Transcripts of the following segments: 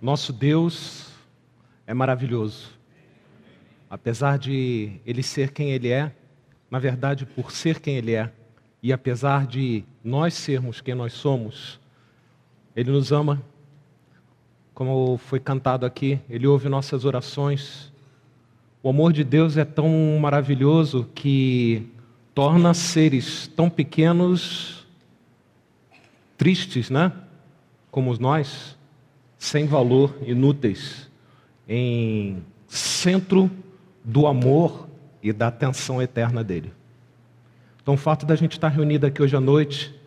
Nosso Deus é maravilhoso. Apesar de Ele ser quem Ele é, na verdade, por ser quem Ele é, e apesar de nós sermos quem nós somos, Ele nos ama. Como foi cantado aqui, Ele ouve nossas orações. O amor de Deus é tão maravilhoso que torna seres tão pequenos tristes, né? Como nós, sem valor, inúteis, em centro do amor e da atenção eterna dele. Então, o fato da gente estar reunido aqui hoje à noite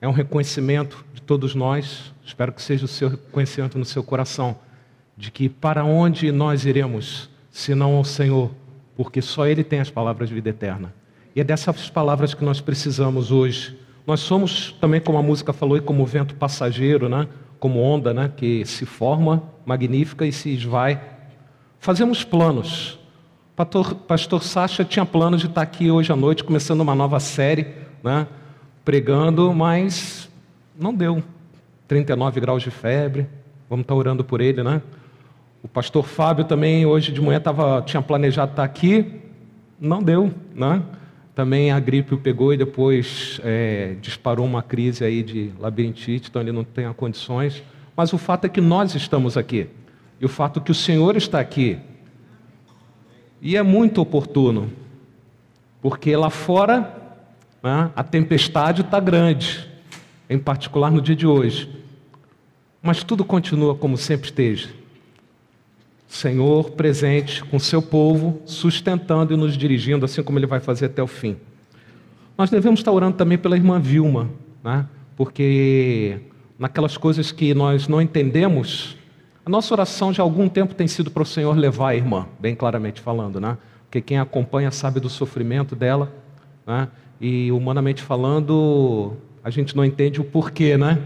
é um reconhecimento de todos nós, espero que seja o seu reconhecimento no seu coração, de que para onde nós iremos, senão ao Senhor, porque só Ele tem as palavras de vida eterna. E é dessas palavras que nós precisamos hoje. Nós somos também, como a música falou, e como vento passageiro, né? Como onda né, que se forma, magnífica e se esvai. Fazemos planos. Pastor, Pastor Sacha tinha planos de estar aqui hoje à noite, começando uma nova série, né, pregando, mas não deu. 39 graus de febre, vamos estar orando por ele, né? O pastor Fábio também, hoje de manhã, tava, tinha planejado estar aqui, não deu, né? Também a gripe o pegou e depois é, disparou uma crise aí de labirintite, então ele não tem condições. Mas o fato é que nós estamos aqui. E o fato é que o Senhor está aqui. E é muito oportuno, porque lá fora né, a tempestade está grande, em particular no dia de hoje. Mas tudo continua como sempre esteja. Senhor presente com seu povo, sustentando e nos dirigindo, assim como ele vai fazer até o fim. Nós devemos estar orando também pela irmã Vilma, né? porque naquelas coisas que nós não entendemos, a nossa oração já há algum tempo tem sido para o Senhor levar a irmã, bem claramente falando, né? porque quem acompanha sabe do sofrimento dela, né? e humanamente falando, a gente não entende o porquê, né?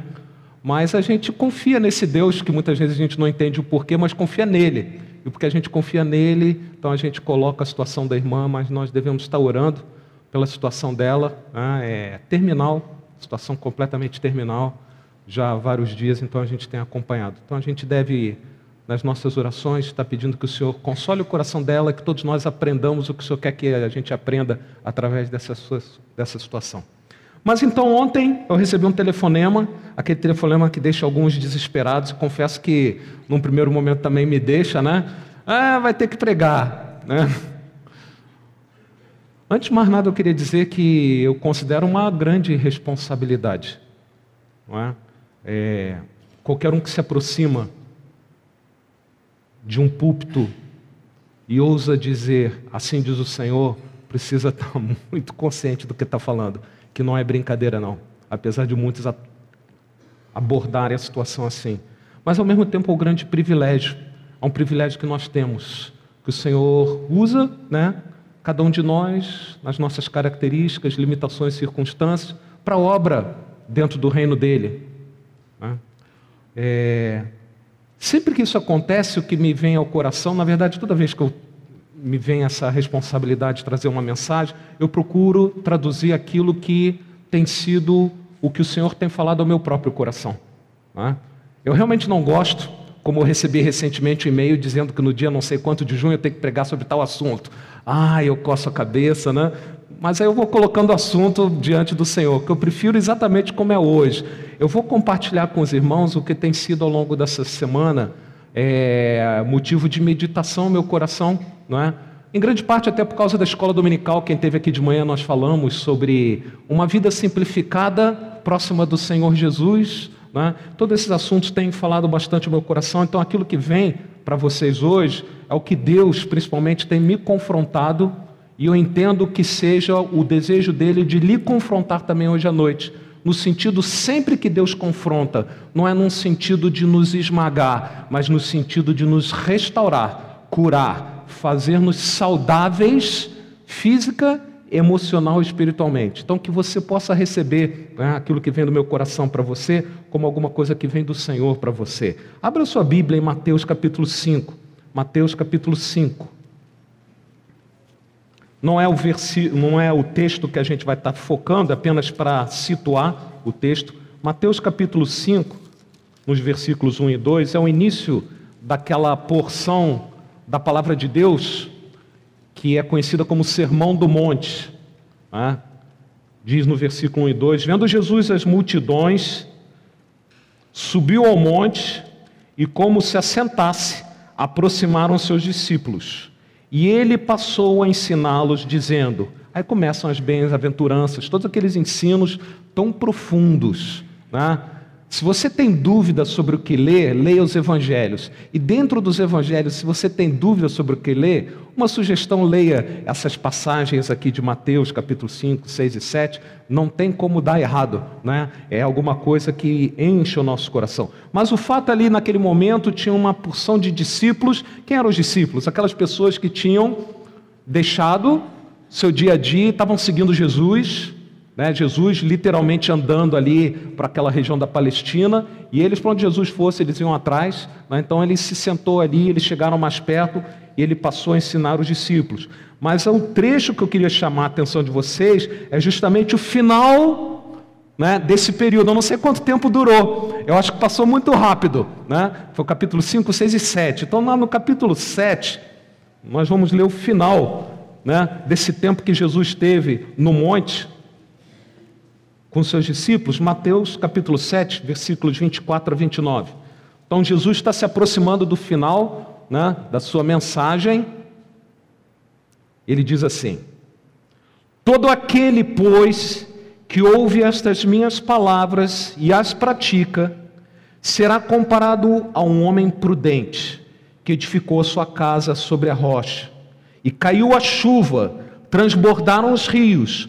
Mas a gente confia nesse Deus que muitas vezes a gente não entende o porquê, mas confia nele. E porque a gente confia nele, então a gente coloca a situação da irmã, mas nós devemos estar orando pela situação dela. Né? É terminal, situação completamente terminal, já há vários dias, então a gente tem acompanhado. Então a gente deve, nas nossas orações, estar pedindo que o Senhor console o coração dela, que todos nós aprendamos o que o Senhor quer que a gente aprenda através dessa, dessa situação. Mas então ontem eu recebi um telefonema, aquele telefonema que deixa alguns desesperados, confesso que num primeiro momento também me deixa, né? Ah, vai ter que pregar, né? Antes de mais nada, eu queria dizer que eu considero uma grande responsabilidade. Não é? É, qualquer um que se aproxima de um púlpito e ousa dizer, assim diz o Senhor, precisa estar muito consciente do que está falando que não é brincadeira, não. Apesar de muitos abordarem a situação assim. Mas, ao mesmo tempo, é um grande privilégio. É um privilégio que nós temos, que o Senhor usa, né? Cada um de nós, nas nossas características, limitações circunstâncias, para a obra dentro do reino dele. Né? É... Sempre que isso acontece, o que me vem ao coração, na verdade, toda vez que eu me vem essa responsabilidade de trazer uma mensagem, eu procuro traduzir aquilo que tem sido o que o Senhor tem falado ao meu próprio coração. Né? Eu realmente não gosto, como eu recebi recentemente um e-mail dizendo que no dia não sei quanto de junho eu tenho que pregar sobre tal assunto. Ah, eu coço a cabeça, né? Mas aí eu vou colocando o assunto diante do Senhor, que eu prefiro exatamente como é hoje. Eu vou compartilhar com os irmãos o que tem sido ao longo dessa semana é, motivo de meditação meu coração, não é? Em grande parte até por causa da escola dominical, quem teve aqui de manhã nós falamos sobre uma vida simplificada, próxima do Senhor Jesus. É? Todos esses assuntos têm falado bastante meu coração, então aquilo que vem para vocês hoje é o que Deus, principalmente, tem me confrontado e eu entendo que seja o desejo dele de lhe confrontar também hoje à noite no sentido sempre que Deus confronta, não é num sentido de nos esmagar, mas no sentido de nos restaurar, curar, fazer-nos saudáveis física, emocional e espiritualmente. Então, que você possa receber né, aquilo que vem do meu coração para você, como alguma coisa que vem do Senhor para você. Abra sua Bíblia em Mateus capítulo 5. Mateus capítulo 5. Não é, o versi... não é o texto que a gente vai estar focando, apenas para situar o texto. Mateus capítulo 5, nos versículos 1 e 2, é o início daquela porção da palavra de Deus que é conhecida como Sermão do Monte. Né? Diz no versículo 1 e 2: Vendo Jesus as multidões, subiu ao monte e, como se assentasse, aproximaram seus discípulos. E ele passou a ensiná-los, dizendo: Aí começam as bem-aventuranças, todos aqueles ensinos tão profundos. Né? Se você tem dúvida sobre o que ler, leia os evangelhos. E dentro dos evangelhos, se você tem dúvida sobre o que ler, uma sugestão, leia essas passagens aqui de Mateus, capítulo 5, 6 e 7. Não tem como dar errado, né? É alguma coisa que enche o nosso coração. Mas o fato ali, naquele momento, tinha uma porção de discípulos. Quem eram os discípulos? Aquelas pessoas que tinham deixado seu dia a dia, estavam seguindo Jesus, né? Jesus literalmente andando ali para aquela região da Palestina, e eles, para onde Jesus fosse, eles iam atrás. Né? Então ele se sentou ali, eles chegaram mais perto e ele passou a ensinar os discípulos. Mas o trecho que eu queria chamar a atenção de vocês é justamente o final né, desse período. Eu não sei quanto tempo durou, eu acho que passou muito rápido. Né? Foi o capítulo 5, 6 e 7. Então, lá no capítulo 7, nós vamos ler o final né, desse tempo que Jesus teve no monte com seus discípulos, Mateus capítulo 7, versículos 24 a 29. Então Jesus está se aproximando do final né, da sua mensagem. Ele diz assim: Todo aquele, pois, que ouve estas minhas palavras e as pratica, será comparado a um homem prudente que edificou sua casa sobre a rocha. E caiu a chuva, transbordaram os rios,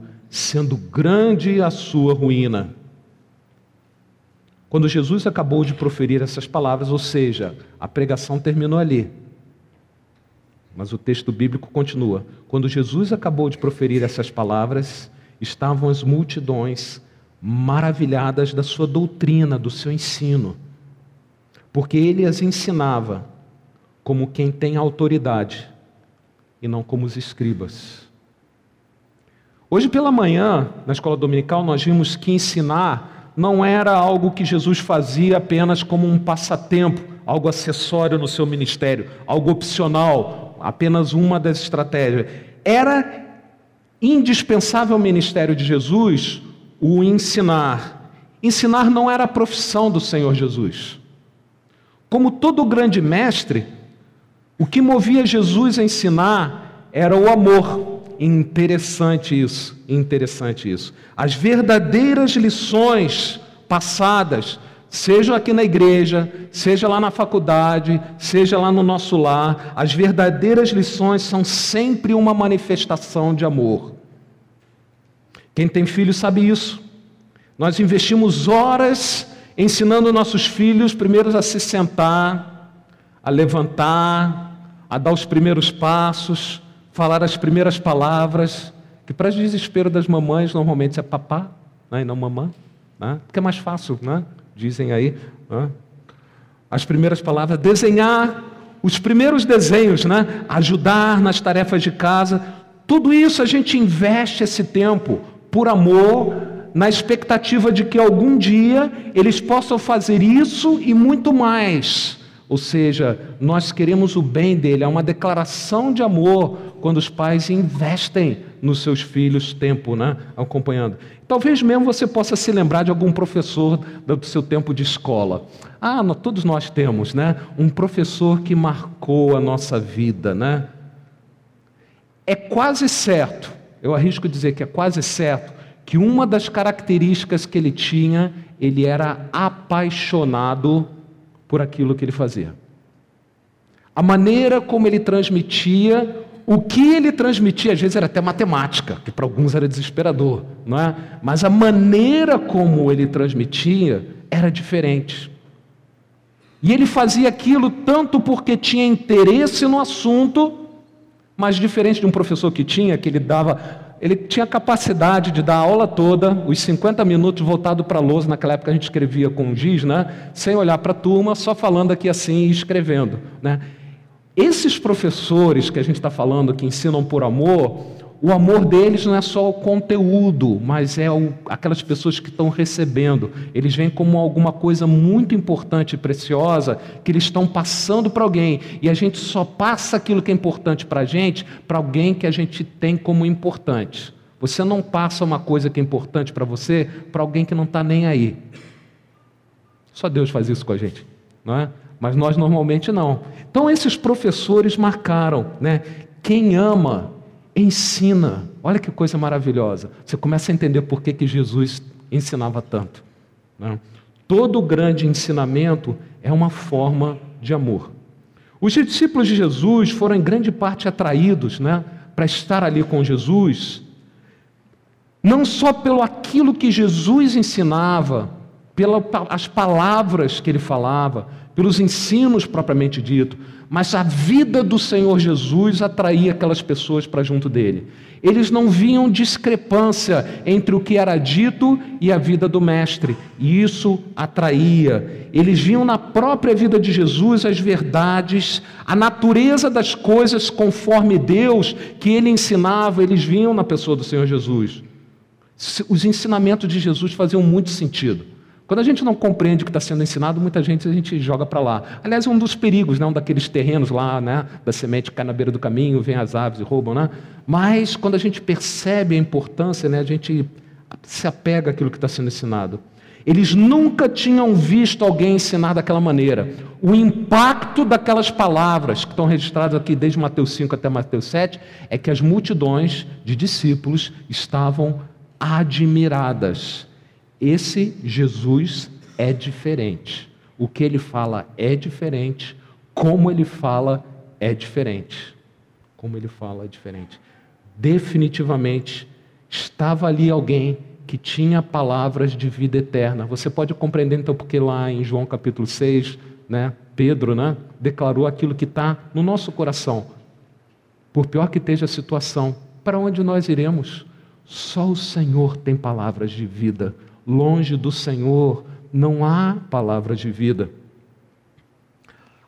sendo grande a sua ruína. Quando Jesus acabou de proferir essas palavras, ou seja, a pregação terminou ali. Mas o texto bíblico continua. Quando Jesus acabou de proferir essas palavras, estavam as multidões maravilhadas da sua doutrina, do seu ensino, porque ele as ensinava como quem tem autoridade e não como os escribas. Hoje pela manhã, na escola dominical, nós vimos que ensinar não era algo que Jesus fazia apenas como um passatempo, algo acessório no seu ministério, algo opcional, apenas uma das estratégias. Era indispensável ao ministério de Jesus o ensinar. Ensinar não era a profissão do Senhor Jesus. Como todo grande mestre, o que movia Jesus a ensinar era o amor. Interessante isso, interessante isso. As verdadeiras lições passadas, seja aqui na igreja, seja lá na faculdade, seja lá no nosso lar, as verdadeiras lições são sempre uma manifestação de amor. Quem tem filho sabe isso. Nós investimos horas ensinando nossos filhos, primeiros a se sentar, a levantar, a dar os primeiros passos, falar as primeiras palavras, que para desespero das mamães normalmente é papá né, e não mamã, né, porque é mais fácil, né, dizem aí. Né, as primeiras palavras, desenhar os primeiros desenhos, né, ajudar nas tarefas de casa, tudo isso a gente investe esse tempo por amor, na expectativa de que algum dia eles possam fazer isso e muito mais. Ou seja, nós queremos o bem dele, é uma declaração de amor quando os pais investem nos seus filhos tempo, né, acompanhando. Talvez mesmo você possa se lembrar de algum professor do seu tempo de escola. Ah, todos nós temos, né, um professor que marcou a nossa vida, né? É quase certo, eu arrisco dizer que é quase certo que uma das características que ele tinha, ele era apaixonado por aquilo que ele fazia. A maneira como ele transmitia, o que ele transmitia, às vezes era até matemática, que para alguns era desesperador, não é? Mas a maneira como ele transmitia era diferente. E ele fazia aquilo tanto porque tinha interesse no assunto, mas diferente de um professor que tinha, que ele dava, ele tinha capacidade de dar a aula toda, os 50 minutos voltado para a lousa, naquela época a gente escrevia com giz, né? sem olhar para a turma, só falando aqui assim e escrevendo. Né? Esses professores que a gente está falando, que ensinam por amor, o amor deles não é só o conteúdo, mas é o, aquelas pessoas que estão recebendo. Eles vêm como alguma coisa muito importante e preciosa que eles estão passando para alguém. E a gente só passa aquilo que é importante para a gente para alguém que a gente tem como importante. Você não passa uma coisa que é importante para você para alguém que não está nem aí. Só Deus faz isso com a gente, não é? Mas nós normalmente não. Então esses professores marcaram, né? Quem ama ensina. Olha que coisa maravilhosa. Você começa a entender por que, que Jesus ensinava tanto. Né? Todo grande ensinamento é uma forma de amor. Os discípulos de Jesus foram em grande parte atraídos né, para estar ali com Jesus, não só pelo aquilo que Jesus ensinava, pelas palavras que ele falava, pelos ensinos propriamente dito, mas a vida do Senhor Jesus atraía aquelas pessoas para junto dele. Eles não viam discrepância entre o que era dito e a vida do Mestre, e isso atraía. Eles viam na própria vida de Jesus as verdades, a natureza das coisas conforme Deus que ele ensinava, eles viam na pessoa do Senhor Jesus. Os ensinamentos de Jesus faziam muito sentido. Quando a gente não compreende o que está sendo ensinado, muita gente a gente joga para lá. Aliás, é um dos perigos, um daqueles terrenos lá, né? da semente que cai na beira do caminho, vem as aves e roubam. Né? Mas quando a gente percebe a importância, né? a gente se apega àquilo que está sendo ensinado. Eles nunca tinham visto alguém ensinar daquela maneira. O impacto daquelas palavras que estão registradas aqui desde Mateus 5 até Mateus 7 é que as multidões de discípulos estavam admiradas esse Jesus é diferente. O que ele fala é diferente. Como ele fala é diferente. Como ele fala é diferente. Definitivamente estava ali alguém que tinha palavras de vida eterna. Você pode compreender então porque lá em João capítulo 6, né, Pedro né, declarou aquilo que está no nosso coração. Por pior que esteja a situação, para onde nós iremos? Só o Senhor tem palavras de vida longe do Senhor não há palavra de vida.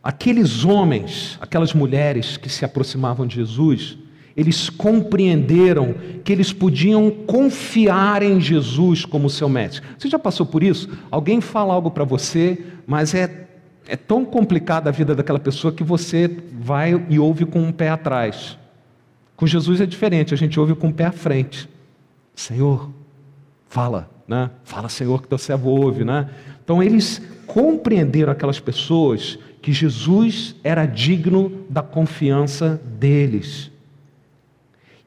Aqueles homens, aquelas mulheres que se aproximavam de Jesus, eles compreenderam que eles podiam confiar em Jesus como seu mestre. Você já passou por isso? Alguém fala algo para você, mas é, é tão complicada a vida daquela pessoa que você vai e ouve com um pé atrás. Com Jesus é diferente, a gente ouve com o um pé à frente. Senhor, fala né? Fala, Senhor, que teu servo ouve, né? Então eles compreenderam aquelas pessoas que Jesus era digno da confiança deles.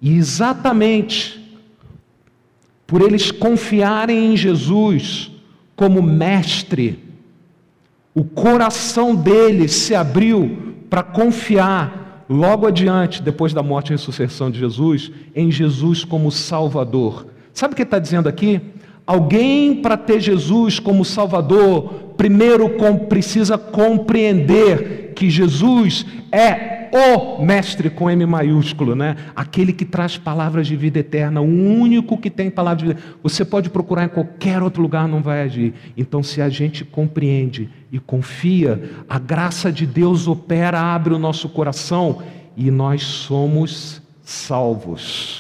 E exatamente por eles confiarem em Jesus como mestre, o coração deles se abriu para confiar logo adiante, depois da morte e ressurreição de Jesus, em Jesus como Salvador. Sabe o que está dizendo aqui? Alguém para ter Jesus como Salvador, primeiro precisa compreender que Jesus é o Mestre com M maiúsculo, né? Aquele que traz palavras de vida eterna, o único que tem palavras de vida. Você pode procurar em qualquer outro lugar, não vai agir. Então, se a gente compreende e confia, a graça de Deus opera, abre o nosso coração e nós somos salvos.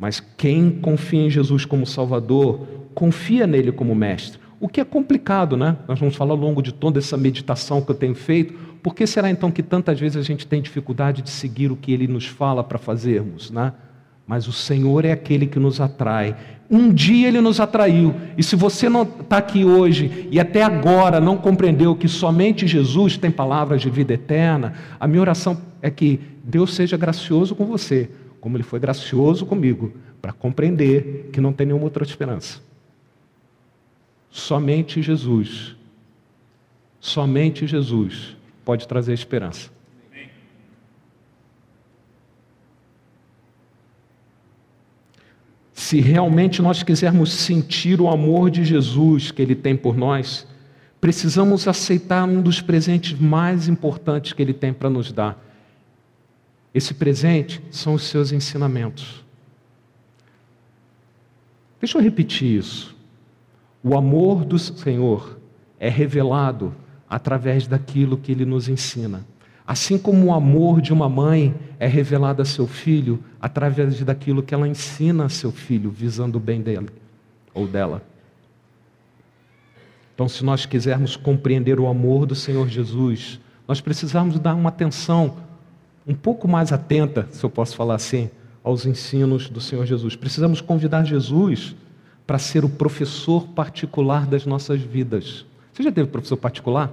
Mas quem confia em Jesus como Salvador, confia nele como mestre. O que é complicado, né? Nós vamos falar ao longo de toda essa meditação que eu tenho feito. Por que será então que tantas vezes a gente tem dificuldade de seguir o que ele nos fala para fazermos, né? Mas o Senhor é aquele que nos atrai. Um dia ele nos atraiu. E se você não está aqui hoje e até agora não compreendeu que somente Jesus tem palavras de vida eterna, a minha oração é que Deus seja gracioso com você como ele foi gracioso comigo, para compreender que não tem nenhuma outra esperança. Somente Jesus, somente Jesus pode trazer esperança. Se realmente nós quisermos sentir o amor de Jesus que Ele tem por nós, precisamos aceitar um dos presentes mais importantes que Ele tem para nos dar. Esse presente são os seus ensinamentos. Deixa eu repetir isso. O amor do Senhor é revelado através daquilo que Ele nos ensina. Assim como o amor de uma mãe é revelado a seu filho através daquilo que ela ensina a seu filho, visando o bem dele ou dela. Então, se nós quisermos compreender o amor do Senhor Jesus, nós precisamos dar uma atenção um pouco mais atenta, se eu posso falar assim, aos ensinos do Senhor Jesus. Precisamos convidar Jesus para ser o professor particular das nossas vidas. Você já teve professor particular?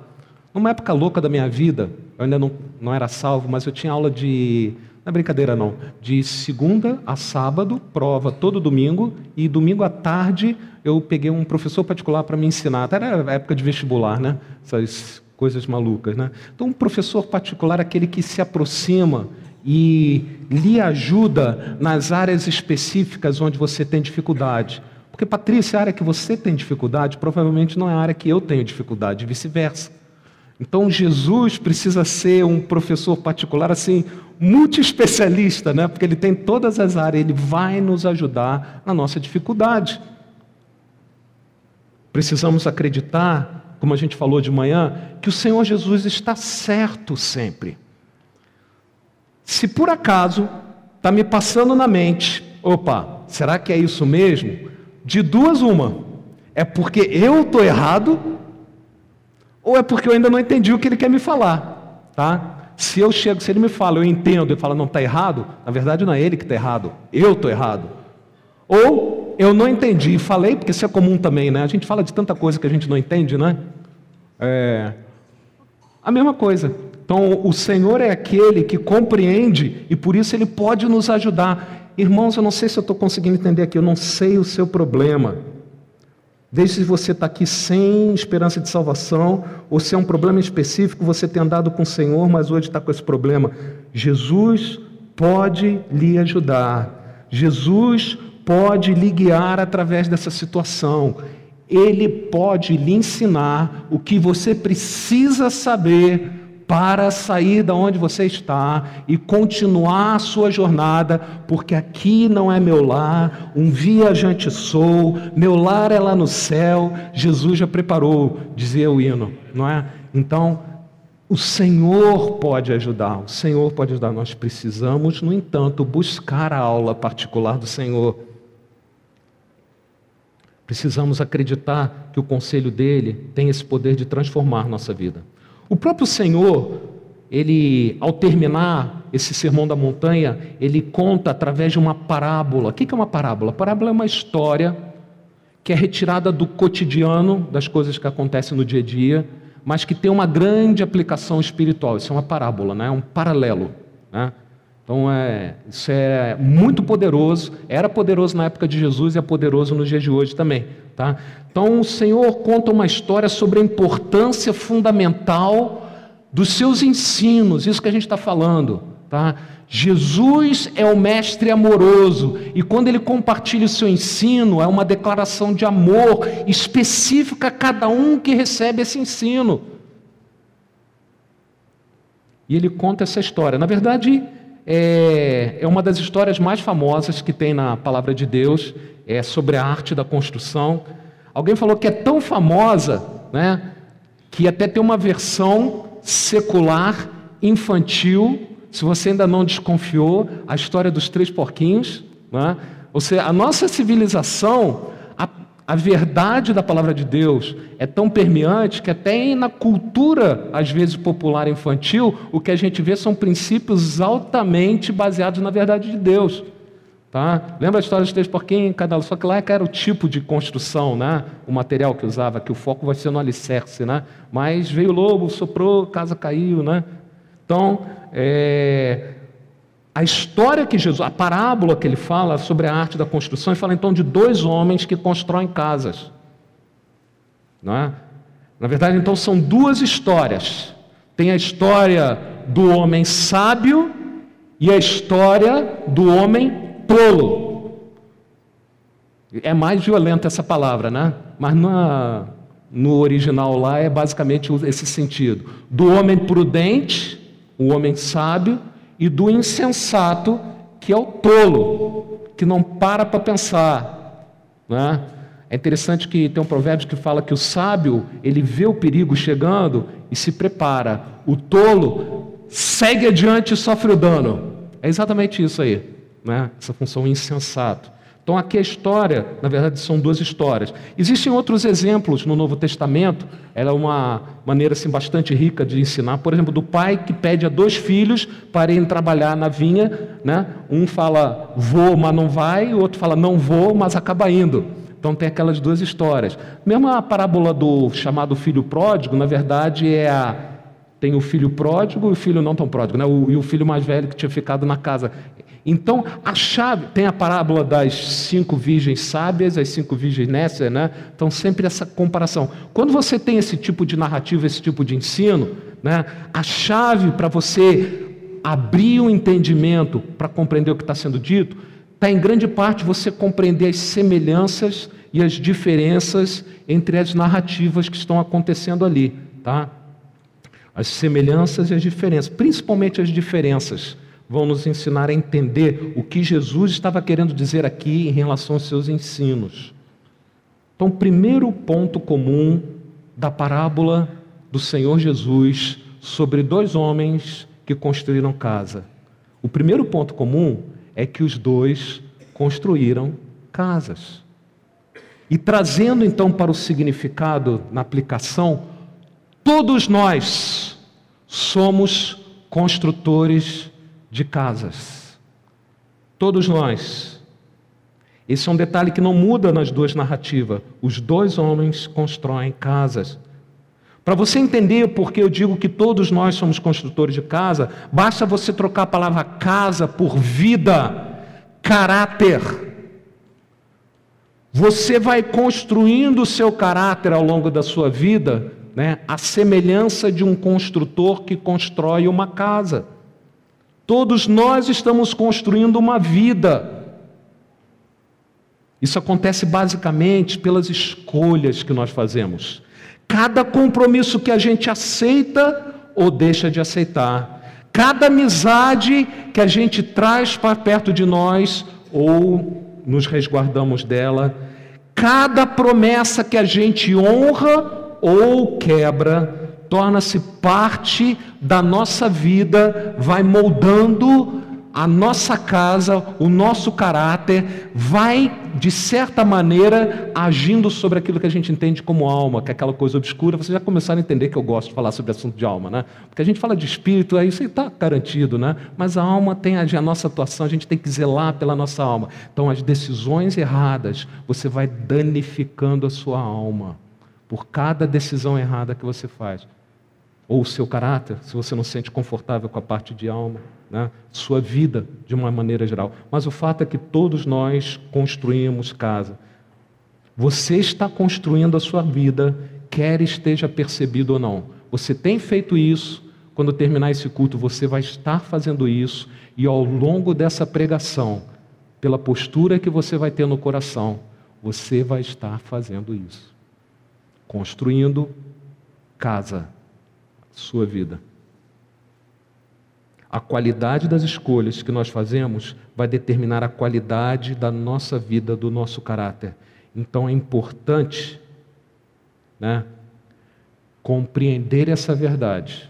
Numa época louca da minha vida, eu ainda não, não era salvo, mas eu tinha aula de. Não é brincadeira, não. De segunda a sábado, prova todo domingo, e domingo à tarde eu peguei um professor particular para me ensinar. Até era época de vestibular, né? Essas coisas malucas, né? Então, um professor particular aquele que se aproxima e lhe ajuda nas áreas específicas onde você tem dificuldade. Porque, Patrícia, a área que você tem dificuldade provavelmente não é a área que eu tenho dificuldade, vice-versa. Então Jesus precisa ser um professor particular assim, multi-especialista, né? Porque ele tem todas as áreas, ele vai nos ajudar na nossa dificuldade. Precisamos acreditar, como a gente falou de manhã, que o Senhor Jesus está certo sempre. Se por acaso está me passando na mente, opa, será que é isso mesmo? De duas, uma. É porque eu estou errado ou é porque eu ainda não entendi o que ele quer me falar, tá? Se eu chego, se ele me fala, eu entendo, e fala, não está errado, na verdade não é ele que está errado, eu estou errado. Ou eu não entendi e falei, porque isso é comum também, né? A gente fala de tanta coisa que a gente não entende, né? É... A mesma coisa. Então, o Senhor é aquele que compreende e por isso ele pode nos ajudar. Irmãos, eu não sei se eu estou conseguindo entender aqui, eu não sei o seu problema. Desde você está aqui sem esperança de salvação, ou se é um problema específico, você tem andado com o Senhor, mas hoje está com esse problema. Jesus pode lhe ajudar. Jesus pode lhe guiar através dessa situação. Ele pode lhe ensinar o que você precisa saber para sair da onde você está e continuar a sua jornada, porque aqui não é meu lar, um viajante sou, meu lar é lá no céu, Jesus já preparou, dizia o hino, não é? Então, o Senhor pode ajudar, o Senhor pode ajudar. Nós precisamos, no entanto, buscar a aula particular do Senhor. Precisamos acreditar que o conselho dele tem esse poder de transformar nossa vida. O próprio Senhor, ele, ao terminar esse sermão da montanha, ele conta através de uma parábola. O que é uma parábola? A parábola é uma história que é retirada do cotidiano, das coisas que acontecem no dia a dia, mas que tem uma grande aplicação espiritual. Isso é uma parábola, né? é um paralelo. Né? Então, é, isso é muito poderoso, era poderoso na época de Jesus e é poderoso nos dias de hoje também. Tá? Então, o Senhor conta uma história sobre a importância fundamental dos seus ensinos, isso que a gente está falando. Tá? Jesus é o mestre amoroso, e quando ele compartilha o seu ensino, é uma declaração de amor específica a cada um que recebe esse ensino. E ele conta essa história. Na verdade, é, é uma das histórias mais famosas que tem na palavra de Deus, é sobre a arte da construção. Alguém falou que é tão famosa, né, que até tem uma versão secular, infantil. Se você ainda não desconfiou, a história dos três porquinhos. Né? Ou seja, a nossa civilização a verdade da palavra de Deus é tão permeante que até na cultura, às vezes popular infantil, o que a gente vê são princípios altamente baseados na verdade de Deus. Tá? Lembra a história dos três porquinhos? Cada... Só que lá é era o tipo de construção, né? o material que usava, que o foco vai ser no alicerce. Né? Mas veio o lobo, soprou, casa caiu. Né? Então, é... A história que Jesus, a parábola que ele fala sobre a arte da construção, ele fala então de dois homens que constroem casas. Não é? Na verdade, então são duas histórias. Tem a história do homem sábio e a história do homem tolo. É mais violenta essa palavra, né? Mas não, no original lá é basicamente esse sentido: do homem prudente, o homem sábio, e do insensato, que é o tolo, que não para para pensar. Né? É interessante que tem um provérbio que fala que o sábio, ele vê o perigo chegando e se prepara. O tolo segue adiante e sofre o dano. É exatamente isso aí, né? essa função insensato. Então, aqui a história, na verdade, são duas histórias. Existem outros exemplos no Novo Testamento, ela é uma maneira assim, bastante rica de ensinar. Por exemplo, do pai que pede a dois filhos para irem trabalhar na vinha. Né? Um fala vou, mas não vai, o outro fala não vou, mas acaba indo. Então, tem aquelas duas histórias. Mesmo a parábola do chamado filho pródigo, na verdade, é a tem o filho pródigo e o filho não tão pródigo, né? o, e o filho mais velho que tinha ficado na casa. Então, a chave, tem a parábola das cinco virgens sábias, as cinco virgens nécias, né? Então, sempre essa comparação. Quando você tem esse tipo de narrativa, esse tipo de ensino, né? a chave para você abrir o entendimento para compreender o que está sendo dito, está em grande parte você compreender as semelhanças e as diferenças entre as narrativas que estão acontecendo ali, tá? As semelhanças e as diferenças, principalmente as diferenças vão nos ensinar a entender o que Jesus estava querendo dizer aqui em relação aos seus ensinos. Então, primeiro ponto comum da parábola do Senhor Jesus sobre dois homens que construíram casa. O primeiro ponto comum é que os dois construíram casas. E trazendo então para o significado na aplicação, todos nós somos construtores de casas. Todos nós. Esse é um detalhe que não muda nas duas narrativas. Os dois homens constroem casas. Para você entender por que eu digo que todos nós somos construtores de casa, basta você trocar a palavra casa por vida, caráter. Você vai construindo o seu caráter ao longo da sua vida, né, a semelhança de um construtor que constrói uma casa. Todos nós estamos construindo uma vida. Isso acontece basicamente pelas escolhas que nós fazemos. Cada compromisso que a gente aceita ou deixa de aceitar. Cada amizade que a gente traz para perto de nós ou nos resguardamos dela. Cada promessa que a gente honra ou quebra torna-se parte da nossa vida, vai moldando a nossa casa, o nosso caráter, vai, de certa maneira, agindo sobre aquilo que a gente entende como alma, que é aquela coisa obscura. Vocês já começaram a entender que eu gosto de falar sobre assunto de alma, né? Porque a gente fala de espírito, aí isso está garantido, né? Mas a alma tem a, a nossa atuação, a gente tem que zelar pela nossa alma. Então, as decisões erradas, você vai danificando a sua alma por cada decisão errada que você faz ou o seu caráter, se você não se sente confortável com a parte de alma, né? sua vida de uma maneira geral. Mas o fato é que todos nós construímos casa. Você está construindo a sua vida, quer esteja percebido ou não. Você tem feito isso, quando terminar esse culto, você vai estar fazendo isso, e ao longo dessa pregação, pela postura que você vai ter no coração, você vai estar fazendo isso. Construindo casa sua vida. A qualidade das escolhas que nós fazemos vai determinar a qualidade da nossa vida, do nosso caráter. Então é importante né, compreender essa verdade.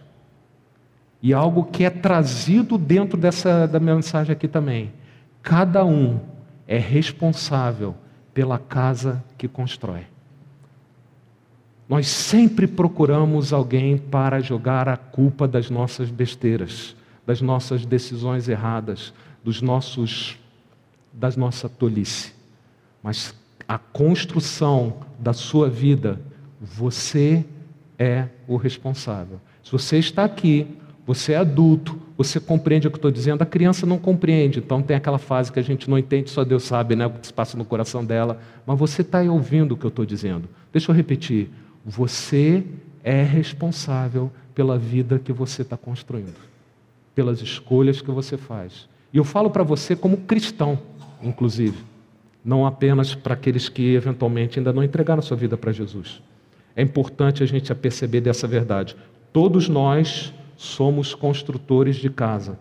E algo que é trazido dentro dessa da mensagem aqui também. Cada um é responsável pela casa que constrói. Nós sempre procuramos alguém para jogar a culpa das nossas besteiras, das nossas decisões erradas, dos nossos das nossa tolice. Mas a construção da sua vida, você é o responsável. Se você está aqui, você é adulto, você compreende o que estou dizendo, a criança não compreende, então tem aquela fase que a gente não entende, só Deus sabe né, o que se passa no coração dela, mas você está ouvindo o que eu estou dizendo. Deixa eu repetir. Você é responsável pela vida que você está construindo, pelas escolhas que você faz. E eu falo para você como cristão, inclusive, não apenas para aqueles que eventualmente ainda não entregaram sua vida para Jesus. é importante a gente perceber dessa verdade. Todos nós somos construtores de casa.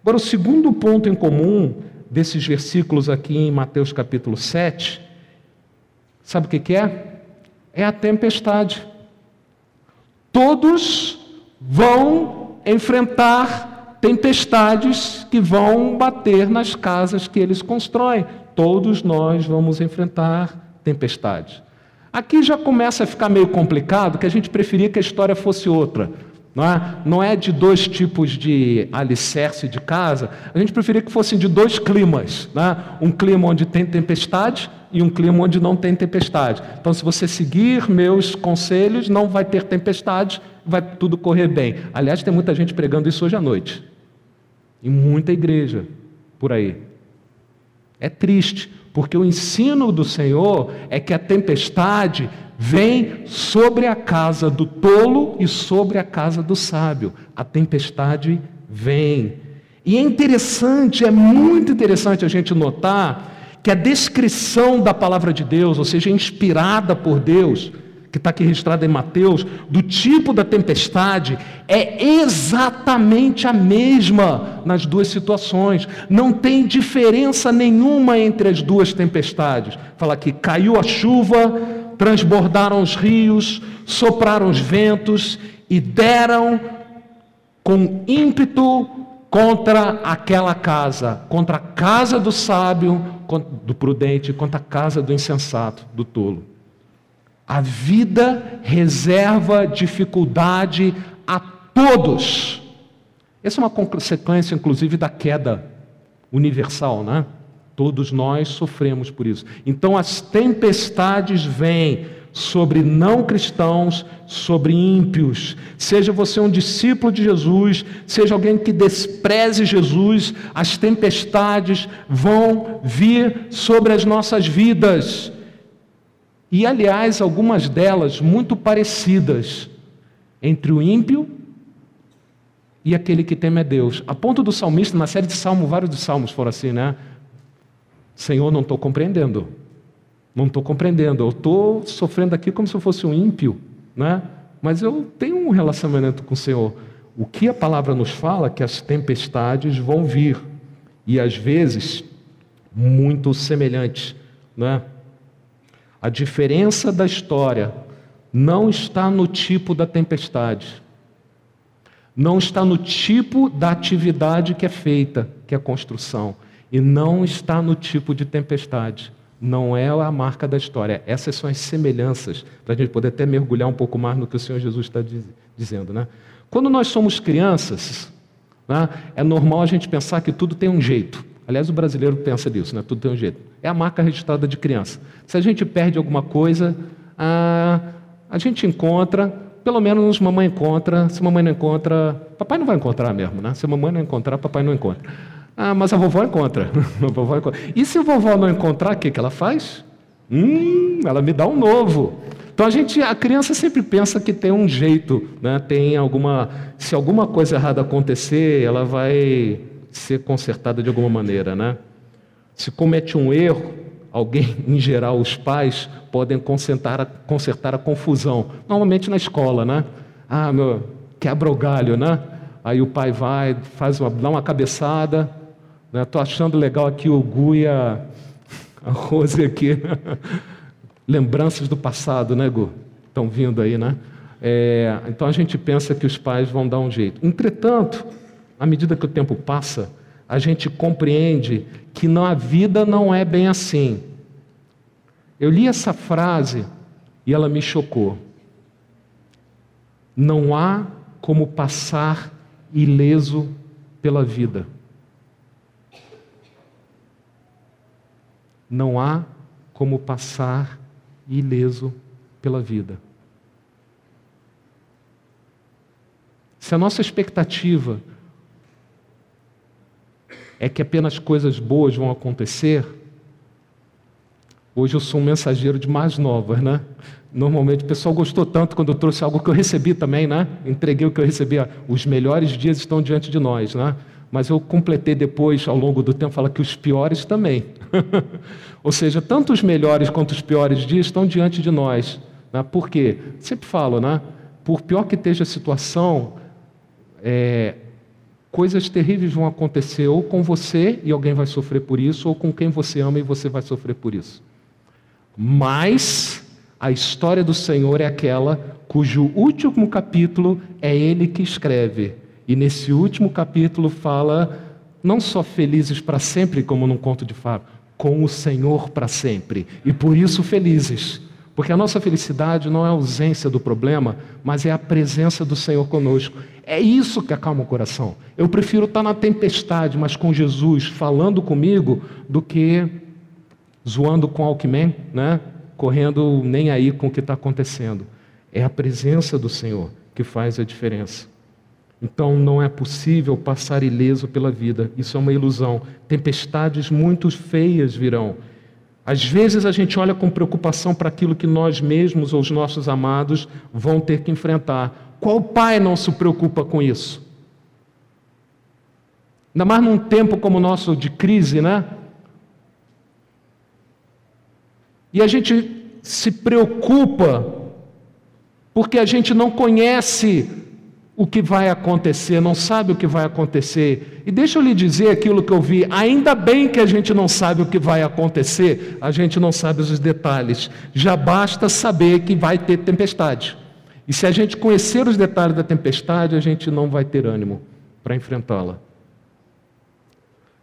Agora, o segundo ponto em comum desses versículos aqui em Mateus capítulo 7, sabe o que, é? É a tempestade. Todos vão enfrentar tempestades que vão bater nas casas que eles constroem. Todos nós vamos enfrentar tempestades. Aqui já começa a ficar meio complicado, que a gente preferia que a história fosse outra. Não é? não é de dois tipos de alicerce de casa, a gente preferia que fossem de dois climas. Né? Um clima onde tem tempestade e um clima onde não tem tempestade. Então, se você seguir meus conselhos, não vai ter tempestade, vai tudo correr bem. Aliás, tem muita gente pregando isso hoje à noite. Em muita igreja por aí. É triste, porque o ensino do Senhor é que a tempestade vem sobre a casa do tolo e sobre a casa do sábio. A tempestade vem. E é interessante, é muito interessante a gente notar que a descrição da palavra de Deus, ou seja, inspirada por Deus, que está aqui registrada em Mateus, do tipo da tempestade, é exatamente a mesma nas duas situações. Não tem diferença nenhuma entre as duas tempestades. Fala que caiu a chuva, transbordaram os rios, sopraram os ventos e deram com ímpeto contra aquela casa, contra a casa do sábio, do prudente, contra a casa do insensato, do tolo. A vida reserva dificuldade a todos. Essa é uma consequência, inclusive, da queda universal, né? Todos nós sofremos por isso. Então, as tempestades vêm sobre não cristãos, sobre ímpios. Seja você um discípulo de Jesus, seja alguém que despreze Jesus, as tempestades vão vir sobre as nossas vidas. E, aliás, algumas delas muito parecidas entre o ímpio e aquele que teme a Deus. A ponto do salmista, na série de salmos, vários dos salmos foram assim, né? Senhor, não estou compreendendo. Não estou compreendendo. Eu estou sofrendo aqui como se eu fosse um ímpio, né? Mas eu tenho um relacionamento com o Senhor. O que a palavra nos fala é que as tempestades vão vir. E às vezes, muito semelhantes, né? A diferença da história não está no tipo da tempestade, não está no tipo da atividade que é feita, que é a construção, e não está no tipo de tempestade. Não é a marca da história. Essas são as semelhanças, para a gente poder até mergulhar um pouco mais no que o Senhor Jesus está dizendo. Né? Quando nós somos crianças, né, é normal a gente pensar que tudo tem um jeito. Aliás, o brasileiro pensa nisso, né? tudo tem um jeito. É a marca registrada de criança. Se a gente perde alguma coisa, a, a gente encontra, pelo menos mamãe encontra. Se mamãe não encontra, papai não vai encontrar mesmo, né? Se mamãe não encontrar, papai não encontra. Ah, mas a vovó encontra. a vovó encontra. E se a vovó não encontrar, o que, que ela faz? Hum, ela me dá um novo. Então a gente, a criança sempre pensa que tem um jeito, né? Tem alguma, se alguma coisa errada acontecer, ela vai ser consertada de alguma maneira, né? Se comete um erro, alguém, em geral, os pais, podem consertar a, consertar a confusão. Normalmente na escola, né? Ah, meu, quebra o galho, né? Aí o pai vai, faz uma, dá uma cabeçada. Né? achando legal aqui o Gu e a, a Rose aqui. Lembranças do passado, né, Gu? Estão vindo aí, né? É, então a gente pensa que os pais vão dar um jeito. Entretanto, à medida que o tempo passa, a gente compreende que na vida não é bem assim. Eu li essa frase e ela me chocou. Não há como passar ileso pela vida. Não há como passar ileso pela vida. Se a nossa expectativa é que apenas coisas boas vão acontecer. Hoje eu sou um mensageiro de mais novas, né? Normalmente o pessoal gostou tanto quando eu trouxe algo que eu recebi também, né? Entreguei o que eu recebi. Os melhores dias estão diante de nós, né? Mas eu completei depois, ao longo do tempo, falar que os piores também. Ou seja, tanto os melhores quanto os piores dias estão diante de nós. Né? Por quê? Sempre falo, né? Por pior que esteja a situação, é, coisas terríveis vão acontecer ou com você e alguém vai sofrer por isso, ou com quem você ama e você vai sofrer por isso. Mas a história do Senhor é aquela cujo último capítulo é ele que escreve. E nesse último capítulo fala não só felizes para sempre, como num conto de fábula, com o Senhor para sempre. E por isso felizes. Porque a nossa felicidade não é a ausência do problema, mas é a presença do Senhor conosco. É isso que acalma o coração. Eu prefiro estar na tempestade, mas com Jesus falando comigo, do que zoando com Alckmin, né? correndo nem aí com o que está acontecendo. É a presença do Senhor que faz a diferença. Então não é possível passar ileso pela vida, isso é uma ilusão. Tempestades muito feias virão. Às vezes a gente olha com preocupação para aquilo que nós mesmos ou os nossos amados vão ter que enfrentar. Qual pai não se preocupa com isso? Ainda mais num tempo como o nosso de crise, né? E a gente se preocupa porque a gente não conhece o que vai acontecer, não sabe o que vai acontecer. E deixa eu lhe dizer aquilo que eu vi: ainda bem que a gente não sabe o que vai acontecer, a gente não sabe os detalhes. Já basta saber que vai ter tempestade. E se a gente conhecer os detalhes da tempestade, a gente não vai ter ânimo para enfrentá-la.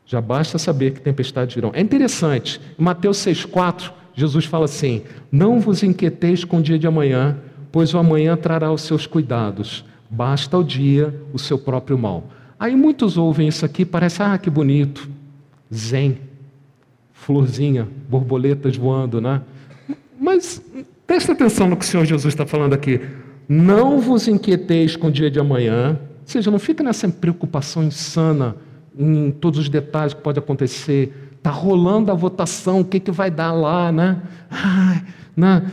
Já basta saber que tempestades virão. É interessante, em Mateus 6,4, Jesus fala assim: Não vos inquieteis com o dia de amanhã, pois o amanhã trará os seus cuidados basta ao dia o seu próprio mal. Aí muitos ouvem isso aqui, parece, ah, que bonito, zen, florzinha, borboletas voando, né? Mas presta atenção no que o Senhor Jesus está falando aqui. Não vos inquieteis com o dia de amanhã, ou seja, não fica nessa preocupação insana em todos os detalhes que pode acontecer. Está rolando a votação, o que, que vai dar lá, né? Ai, né?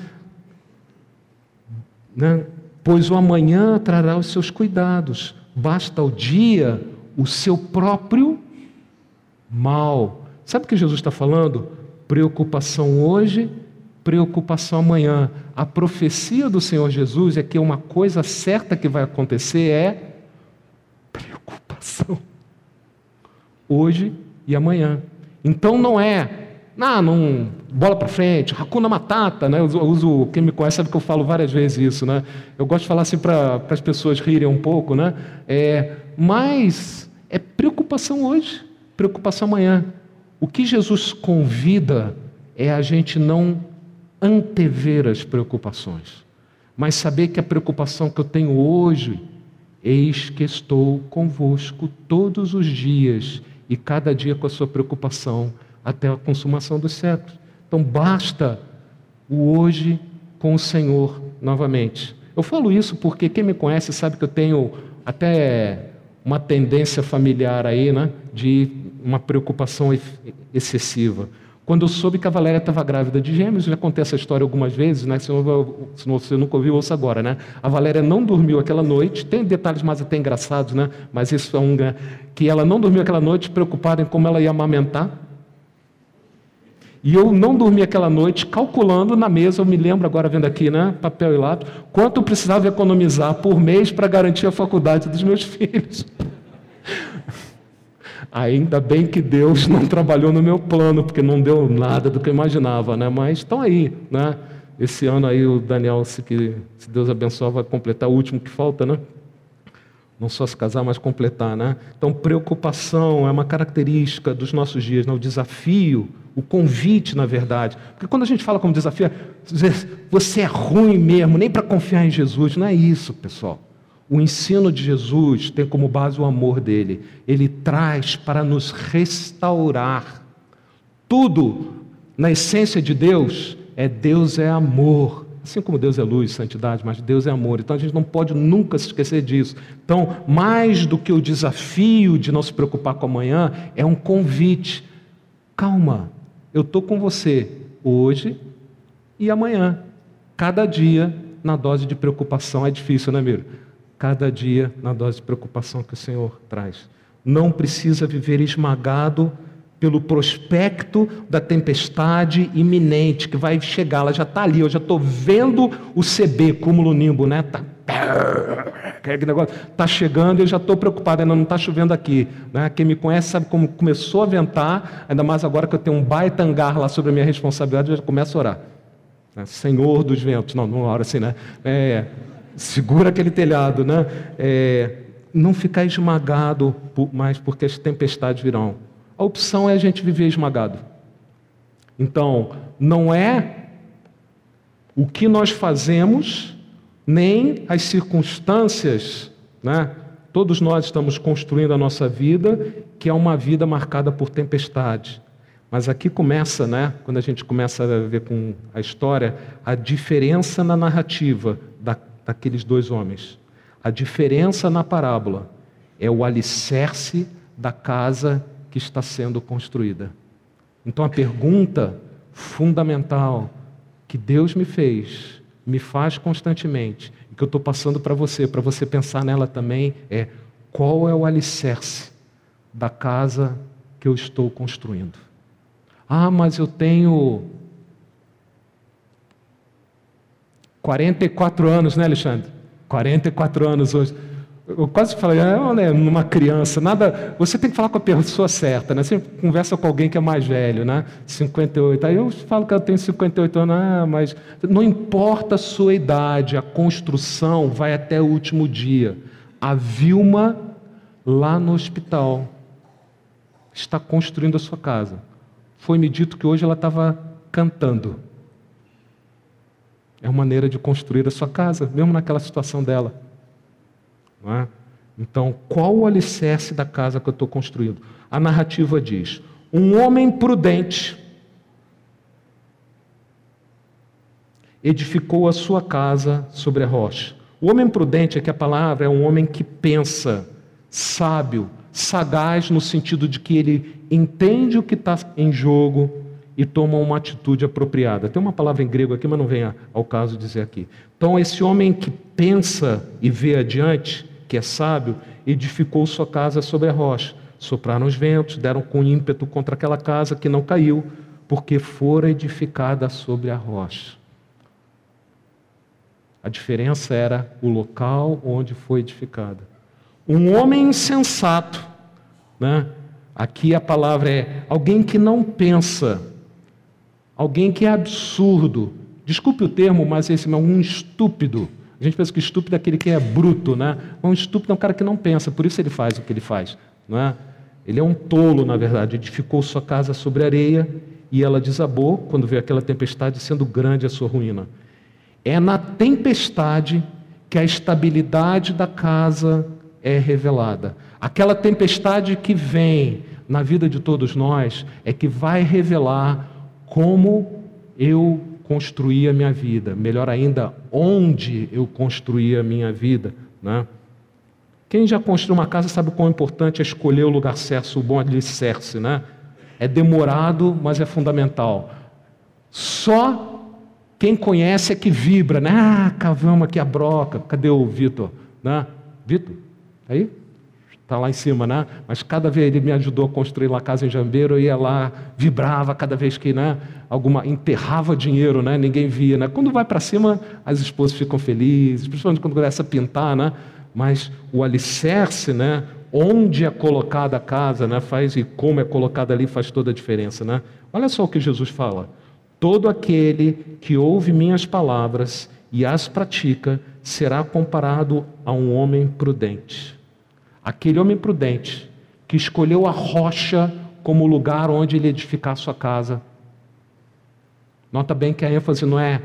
né? Pois o amanhã trará os seus cuidados, basta ao dia o seu próprio mal. Sabe o que Jesus está falando? Preocupação hoje, preocupação amanhã. A profecia do Senhor Jesus é que uma coisa certa que vai acontecer é preocupação. Hoje e amanhã. Então não é ah, não, bola para frente, Hakuna Matata, né? Eu uso, quem me conhece sabe que eu falo várias vezes isso, né? Eu gosto de falar assim para as pessoas rirem um pouco, né? É, mas é preocupação hoje, preocupação amanhã. O que Jesus convida é a gente não antever as preocupações, mas saber que a preocupação que eu tenho hoje, eis que estou convosco todos os dias e cada dia com a sua preocupação até a consumação dos séculos. Então basta o hoje com o Senhor novamente. Eu falo isso porque quem me conhece sabe que eu tenho até uma tendência familiar aí, né, de uma preocupação excessiva. Quando eu soube que a Valéria estava grávida de gêmeos, já contei essa história algumas vezes, né? Se, se você nunca ouviu, ouça agora, né? A Valéria não dormiu aquela noite, tem detalhes mais até engraçados, né? Mas isso é um. Né? Que ela não dormiu aquela noite preocupada em como ela ia amamentar. E eu não dormi aquela noite calculando na mesa, eu me lembro agora vendo aqui, né, papel e lápis, quanto eu precisava economizar por mês para garantir a faculdade dos meus filhos. Ainda bem que Deus não trabalhou no meu plano, porque não deu nada do que eu imaginava, né? Mas estão aí, né? Esse ano aí o Daniel, se, que, se Deus abençoar, vai completar o último que falta, né? Não só se casar, mas completar, né? Então, preocupação é uma característica dos nossos dias, né? o desafio o convite, na verdade. Porque quando a gente fala como desafio, você é ruim mesmo, nem para confiar em Jesus. Não é isso, pessoal. O ensino de Jesus tem como base o amor dele. Ele traz para nos restaurar. Tudo na essência de Deus é Deus é amor. Assim como Deus é luz, santidade, mas Deus é amor. Então a gente não pode nunca se esquecer disso. Então, mais do que o desafio de não se preocupar com amanhã, é um convite. Calma, eu estou com você hoje e amanhã. Cada dia na dose de preocupação. É difícil, né, Miro? Cada dia na dose de preocupação que o Senhor traz. Não precisa viver esmagado pelo prospecto da tempestade iminente que vai chegar. Ela já está ali, eu já estou vendo o CB, cúmulo nimbo, né? Tá, está chegando e eu já estou preocupado, ainda não está chovendo aqui. Né? Quem me conhece sabe como começou a ventar, ainda mais agora que eu tenho um baita hangar lá sobre a minha responsabilidade, eu já começo a orar. Né? Senhor dos ventos, não, não ora assim, né? É, segura aquele telhado, né? É, não ficar esmagado mais porque as tempestades virão. A opção é a gente viver esmagado. Então, não é o que nós fazemos, nem as circunstâncias, né? Todos nós estamos construindo a nossa vida, que é uma vida marcada por tempestade. Mas aqui começa, né, quando a gente começa a ver com a história, a diferença na narrativa da, daqueles dois homens. A diferença na parábola é o alicerce da casa que está sendo construída. Então a pergunta fundamental que Deus me fez, me faz constantemente, e que eu estou passando para você, para você pensar nela também, é qual é o alicerce da casa que eu estou construindo? Ah, mas eu tenho 44 anos, né, Alexandre? 44 anos hoje. Eu quase falei, é numa criança, nada. Você tem que falar com a pessoa certa, né? Você conversa com alguém que é mais velho, né? 58. Aí eu falo que eu tenho 58 anos, ah, mas não importa a sua idade, a construção vai até o último dia. A Vilma, lá no hospital, está construindo a sua casa. Foi-me dito que hoje ela estava cantando. É uma maneira de construir a sua casa, mesmo naquela situação dela. É? Então, qual o alicerce da casa que eu estou construindo? A narrativa diz: um homem prudente edificou a sua casa sobre a rocha. O homem prudente, aqui a palavra é um homem que pensa, sábio, sagaz, no sentido de que ele entende o que está em jogo, e tomam uma atitude apropriada. Tem uma palavra em grego aqui, mas não vem ao caso dizer aqui. Então, esse homem que pensa e vê adiante, que é sábio, edificou sua casa sobre a rocha. Sopraram os ventos, deram com ímpeto contra aquela casa que não caiu, porque fora edificada sobre a rocha. A diferença era o local onde foi edificada. Um homem insensato, né? aqui a palavra é alguém que não pensa, Alguém que é absurdo. Desculpe o termo, mas esse é um estúpido. A gente pensa que estúpido é aquele que é bruto, né? Um estúpido é um cara que não pensa, por isso ele faz o que ele faz, não é? Ele é um tolo, na verdade. Edificou sua casa sobre areia e ela desabou quando veio aquela tempestade, sendo grande a sua ruína. É na tempestade que a estabilidade da casa é revelada. Aquela tempestade que vem na vida de todos nós é que vai revelar como eu construí a minha vida, melhor ainda, onde eu construí a minha vida. Né? Quem já construiu uma casa sabe quão importante é escolher o lugar certo, o bom alicerce. Né? É demorado, mas é fundamental. Só quem conhece é que vibra, né? Ah, cavamos aqui a broca. Cadê o Vitor? Né? Vitor? Tá aí? Está lá em cima, né? Mas cada vez ele me ajudou a construir a casa em Jambeiro, eu ia lá, vibrava cada vez que, né? Alguma enterrava dinheiro, né? Ninguém via, né? Quando vai para cima, as esposas ficam felizes, principalmente quando começa a pintar, né? Mas o alicerce, né? Onde é colocada a casa, né? Faz e como é colocada ali faz toda a diferença, né? Olha só o que Jesus fala: todo aquele que ouve minhas palavras e as pratica será comparado a um homem prudente Aquele homem prudente que escolheu a rocha como lugar onde ele edificar sua casa. Nota bem que a ênfase não é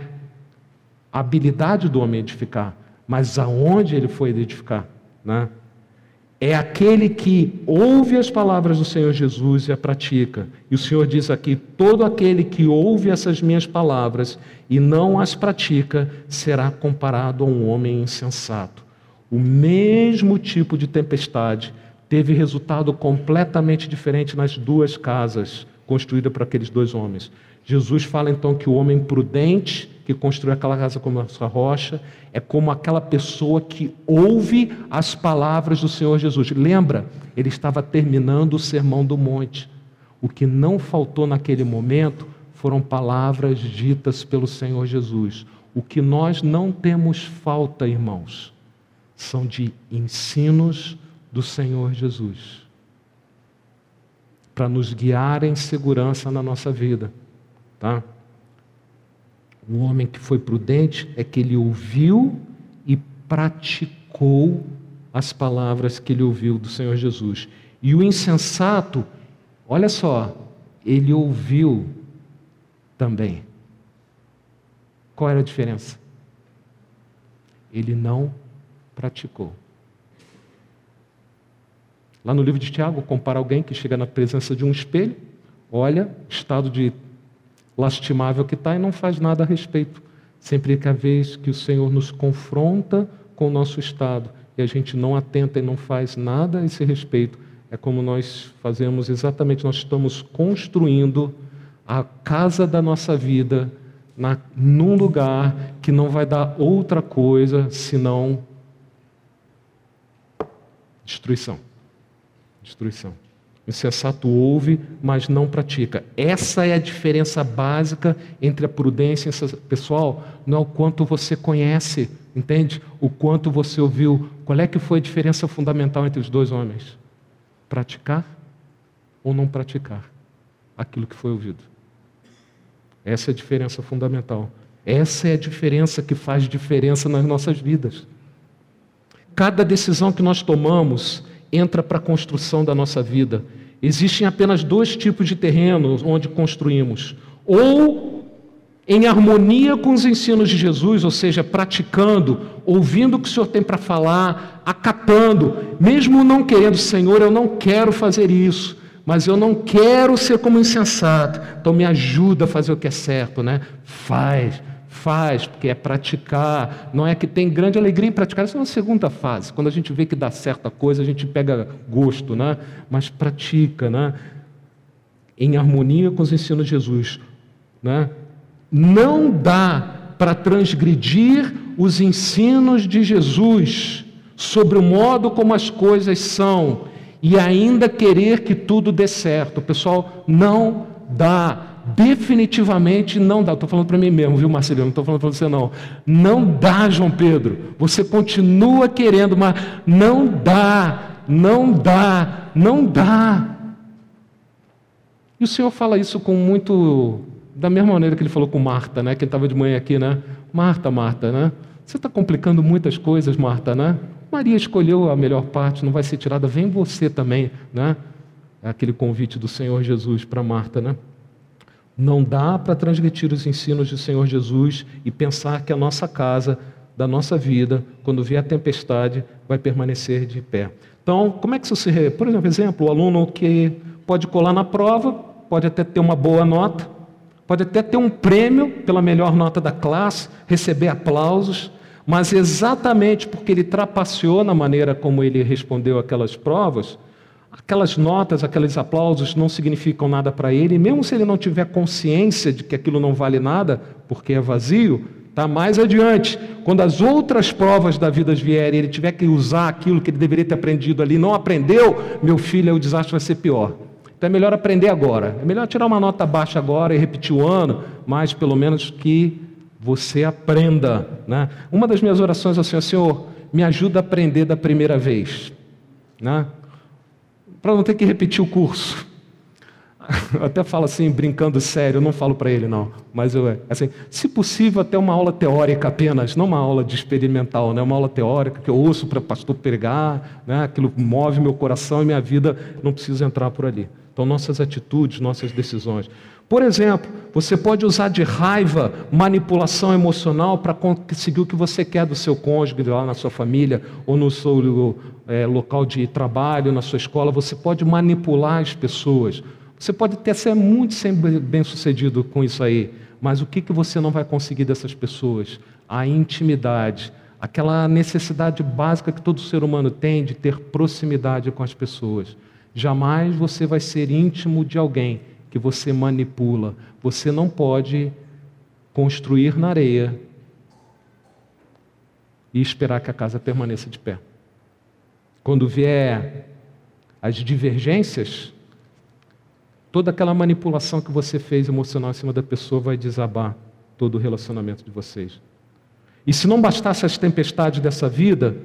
a habilidade do homem edificar, mas aonde ele foi edificar. Né? É aquele que ouve as palavras do Senhor Jesus e a pratica. E o Senhor diz aqui: todo aquele que ouve essas minhas palavras e não as pratica será comparado a um homem insensato o mesmo tipo de tempestade teve resultado completamente diferente nas duas casas construídas para aqueles dois homens. Jesus fala então que o homem prudente que construiu aquela casa como a sua rocha é como aquela pessoa que ouve as palavras do Senhor Jesus. Lembra? Ele estava terminando o sermão do monte. O que não faltou naquele momento foram palavras ditas pelo Senhor Jesus. O que nós não temos falta, irmãos, são de ensinos do Senhor Jesus para nos guiar em segurança na nossa vida, tá? O homem que foi prudente é que ele ouviu e praticou as palavras que ele ouviu do Senhor Jesus. E o insensato, olha só, ele ouviu também. Qual era a diferença? Ele não praticou. Lá no livro de Tiago, compara alguém que chega na presença de um espelho, olha o estado de lastimável que está e não faz nada a respeito. Sempre que a vez que o Senhor nos confronta com o nosso estado e a gente não atenta e não faz nada a esse respeito, é como nós fazemos exatamente, nós estamos construindo a casa da nossa vida na, num lugar que não vai dar outra coisa senão destruição destruição. O insensato ouve, mas não pratica. Essa é a diferença básica entre a prudência e. Pessoal, não é o quanto você conhece, entende? O quanto você ouviu. Qual é que foi a diferença fundamental entre os dois homens? Praticar ou não praticar aquilo que foi ouvido. Essa é a diferença fundamental. Essa é a diferença que faz diferença nas nossas vidas. Cada decisão que nós tomamos entra para a construção da nossa vida. Existem apenas dois tipos de terrenos onde construímos: ou em harmonia com os ensinos de Jesus, ou seja, praticando, ouvindo o que o Senhor tem para falar, acatando, mesmo não querendo, Senhor, eu não quero fazer isso, mas eu não quero ser como insensato, então me ajuda a fazer o que é certo, né? Faz, faz, porque é praticar, não é que tem grande alegria em praticar, isso é uma segunda fase. Quando a gente vê que dá certa coisa, a gente pega gosto, né? mas pratica, né? em harmonia com os ensinos de Jesus. Né? Não dá para transgredir os ensinos de Jesus sobre o modo como as coisas são e ainda querer que tudo dê certo. Pessoal, não dá definitivamente não dá. Estou falando para mim mesmo, viu, Marcelino? Não estou falando para você, não. Não dá, João Pedro. Você continua querendo, mas não dá, não dá, não dá. E o Senhor fala isso com muito. Da mesma maneira que ele falou com Marta, né? Quem estava de manhã aqui, né? Marta, Marta, né? Você está complicando muitas coisas, Marta, né? Maria escolheu a melhor parte, não vai ser tirada, vem você também, né? Aquele convite do Senhor Jesus para Marta, né? Não dá para transgredir os ensinos do Senhor Jesus e pensar que a nossa casa, da nossa vida, quando vier a tempestade, vai permanecer de pé. Então, como é que isso se. Por exemplo, o aluno que pode colar na prova, pode até ter uma boa nota, pode até ter um prêmio pela melhor nota da classe, receber aplausos, mas exatamente porque ele trapaceou na maneira como ele respondeu aquelas provas, Aquelas notas, aqueles aplausos não significam nada para ele, mesmo se ele não tiver consciência de que aquilo não vale nada, porque é vazio, tá mais adiante, quando as outras provas da vida vierem, ele tiver que usar aquilo que ele deveria ter aprendido ali, não aprendeu, meu filho, o desastre vai ser pior. Então é melhor aprender agora. É melhor tirar uma nota baixa agora e repetir o ano, mas pelo menos que você aprenda. Né? Uma das minhas orações é assim, Senhor, me ajuda a aprender da primeira vez. Né? Para não ter que repetir o curso. Eu até falo assim, brincando sério, eu não falo para ele não, mas eu, é assim, se possível até uma aula teórica apenas, não uma aula de experimental, né? uma aula teórica que eu ouço para pastor pregar, né? aquilo move meu coração e minha vida, não preciso entrar por ali. Então nossas atitudes, nossas decisões. Por exemplo, você pode usar de raiva, manipulação emocional para conseguir o que você quer do seu cônjuge lá na sua família ou no seu é, local de trabalho, na sua escola. Você pode manipular as pessoas. Você pode até ser muito bem sucedido com isso aí, mas o que, que você não vai conseguir dessas pessoas? A intimidade, aquela necessidade básica que todo ser humano tem de ter proximidade com as pessoas. Jamais você vai ser íntimo de alguém que você manipula. Você não pode construir na areia e esperar que a casa permaneça de pé. Quando vier as divergências, Toda aquela manipulação que você fez emocional em cima da pessoa vai desabar todo o relacionamento de vocês. E se não bastasse as tempestades dessa vida,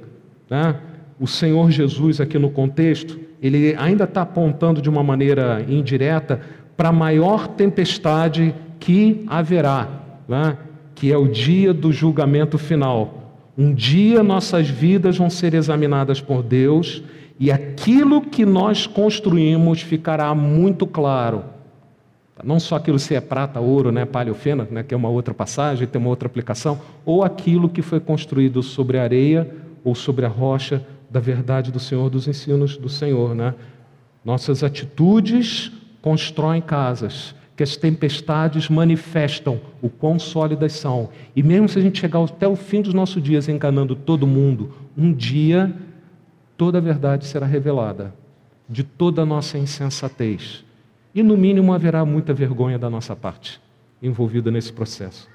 né, o Senhor Jesus, aqui no contexto, ele ainda está apontando de uma maneira indireta para a maior tempestade que haverá, né, que é o dia do julgamento final. Um dia nossas vidas vão ser examinadas por Deus e aquilo que nós construímos ficará muito claro. Não só aquilo se é prata, ouro, né, palha ou fena, né, que é uma outra passagem, tem uma outra aplicação, ou aquilo que foi construído sobre a areia ou sobre a rocha da verdade do Senhor, dos ensinos do Senhor. Né? Nossas atitudes constroem casas, que as tempestades manifestam o quão sólidas são. E mesmo se a gente chegar até o fim dos nossos dias enganando todo mundo, um dia toda a verdade será revelada, de toda a nossa insensatez. E no mínimo haverá muita vergonha da nossa parte envolvida nesse processo.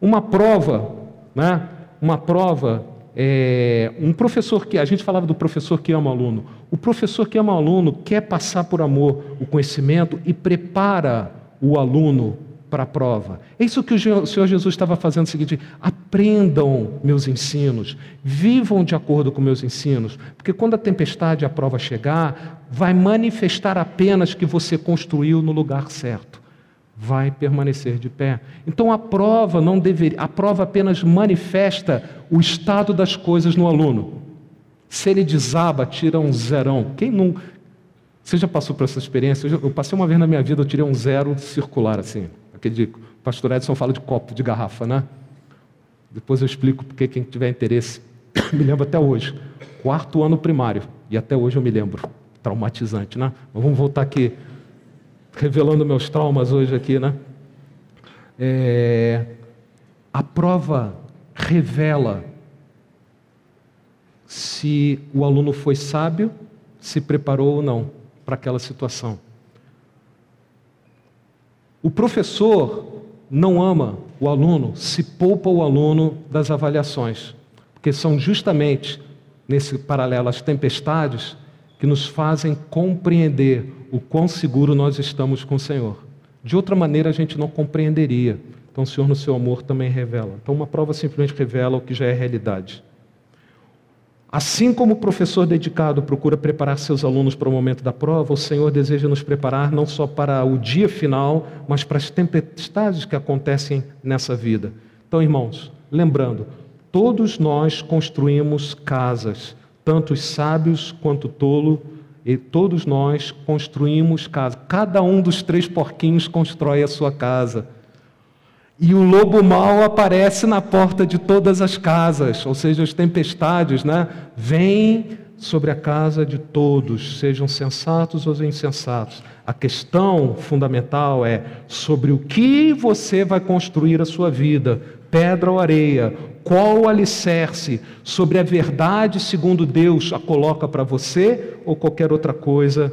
Uma prova, né? Uma prova é, um professor que a gente falava do professor que ama o aluno. O professor que ama o aluno quer passar por amor o conhecimento e prepara o aluno para a prova. É isso que o Senhor Jesus estava fazendo o seguinte: aprendam meus ensinos, vivam de acordo com meus ensinos, porque quando a tempestade a prova chegar, vai manifestar apenas que você construiu no lugar certo. Vai permanecer de pé. Então a prova não deveria, a prova apenas manifesta o estado das coisas no aluno. Se ele desaba, tira um zerão. Quem não, você já passou por essa experiência? Eu passei uma vez na minha vida, eu tirei um zero circular assim. Aquele o pastor Edson fala de copo, de garrafa, né? Depois eu explico porque quem tiver interesse. me lembro até hoje. Quarto ano primário. E até hoje eu me lembro. Traumatizante, né? Mas vamos voltar aqui. Revelando meus traumas hoje aqui, né? É... A prova revela se o aluno foi sábio, se preparou ou não para aquela situação. O professor não ama o aluno, se poupa o aluno das avaliações, porque são justamente nesse paralelo as tempestades que nos fazem compreender o quão seguro nós estamos com o Senhor. De outra maneira a gente não compreenderia. Então o Senhor no seu amor também revela. Então uma prova simplesmente revela o que já é realidade. Assim como o professor dedicado procura preparar seus alunos para o momento da prova, o Senhor deseja nos preparar não só para o dia final, mas para as tempestades que acontecem nessa vida. Então, irmãos, lembrando, todos nós construímos casas, tanto os sábios quanto o tolo, e todos nós construímos casas. Cada um dos três porquinhos constrói a sua casa. E o lobo mau aparece na porta de todas as casas, ou seja, as tempestades, né? Vêm sobre a casa de todos, sejam sensatos ou insensatos. A questão fundamental é sobre o que você vai construir a sua vida, pedra ou areia, qual o alicerce sobre a verdade segundo Deus a coloca para você ou qualquer outra coisa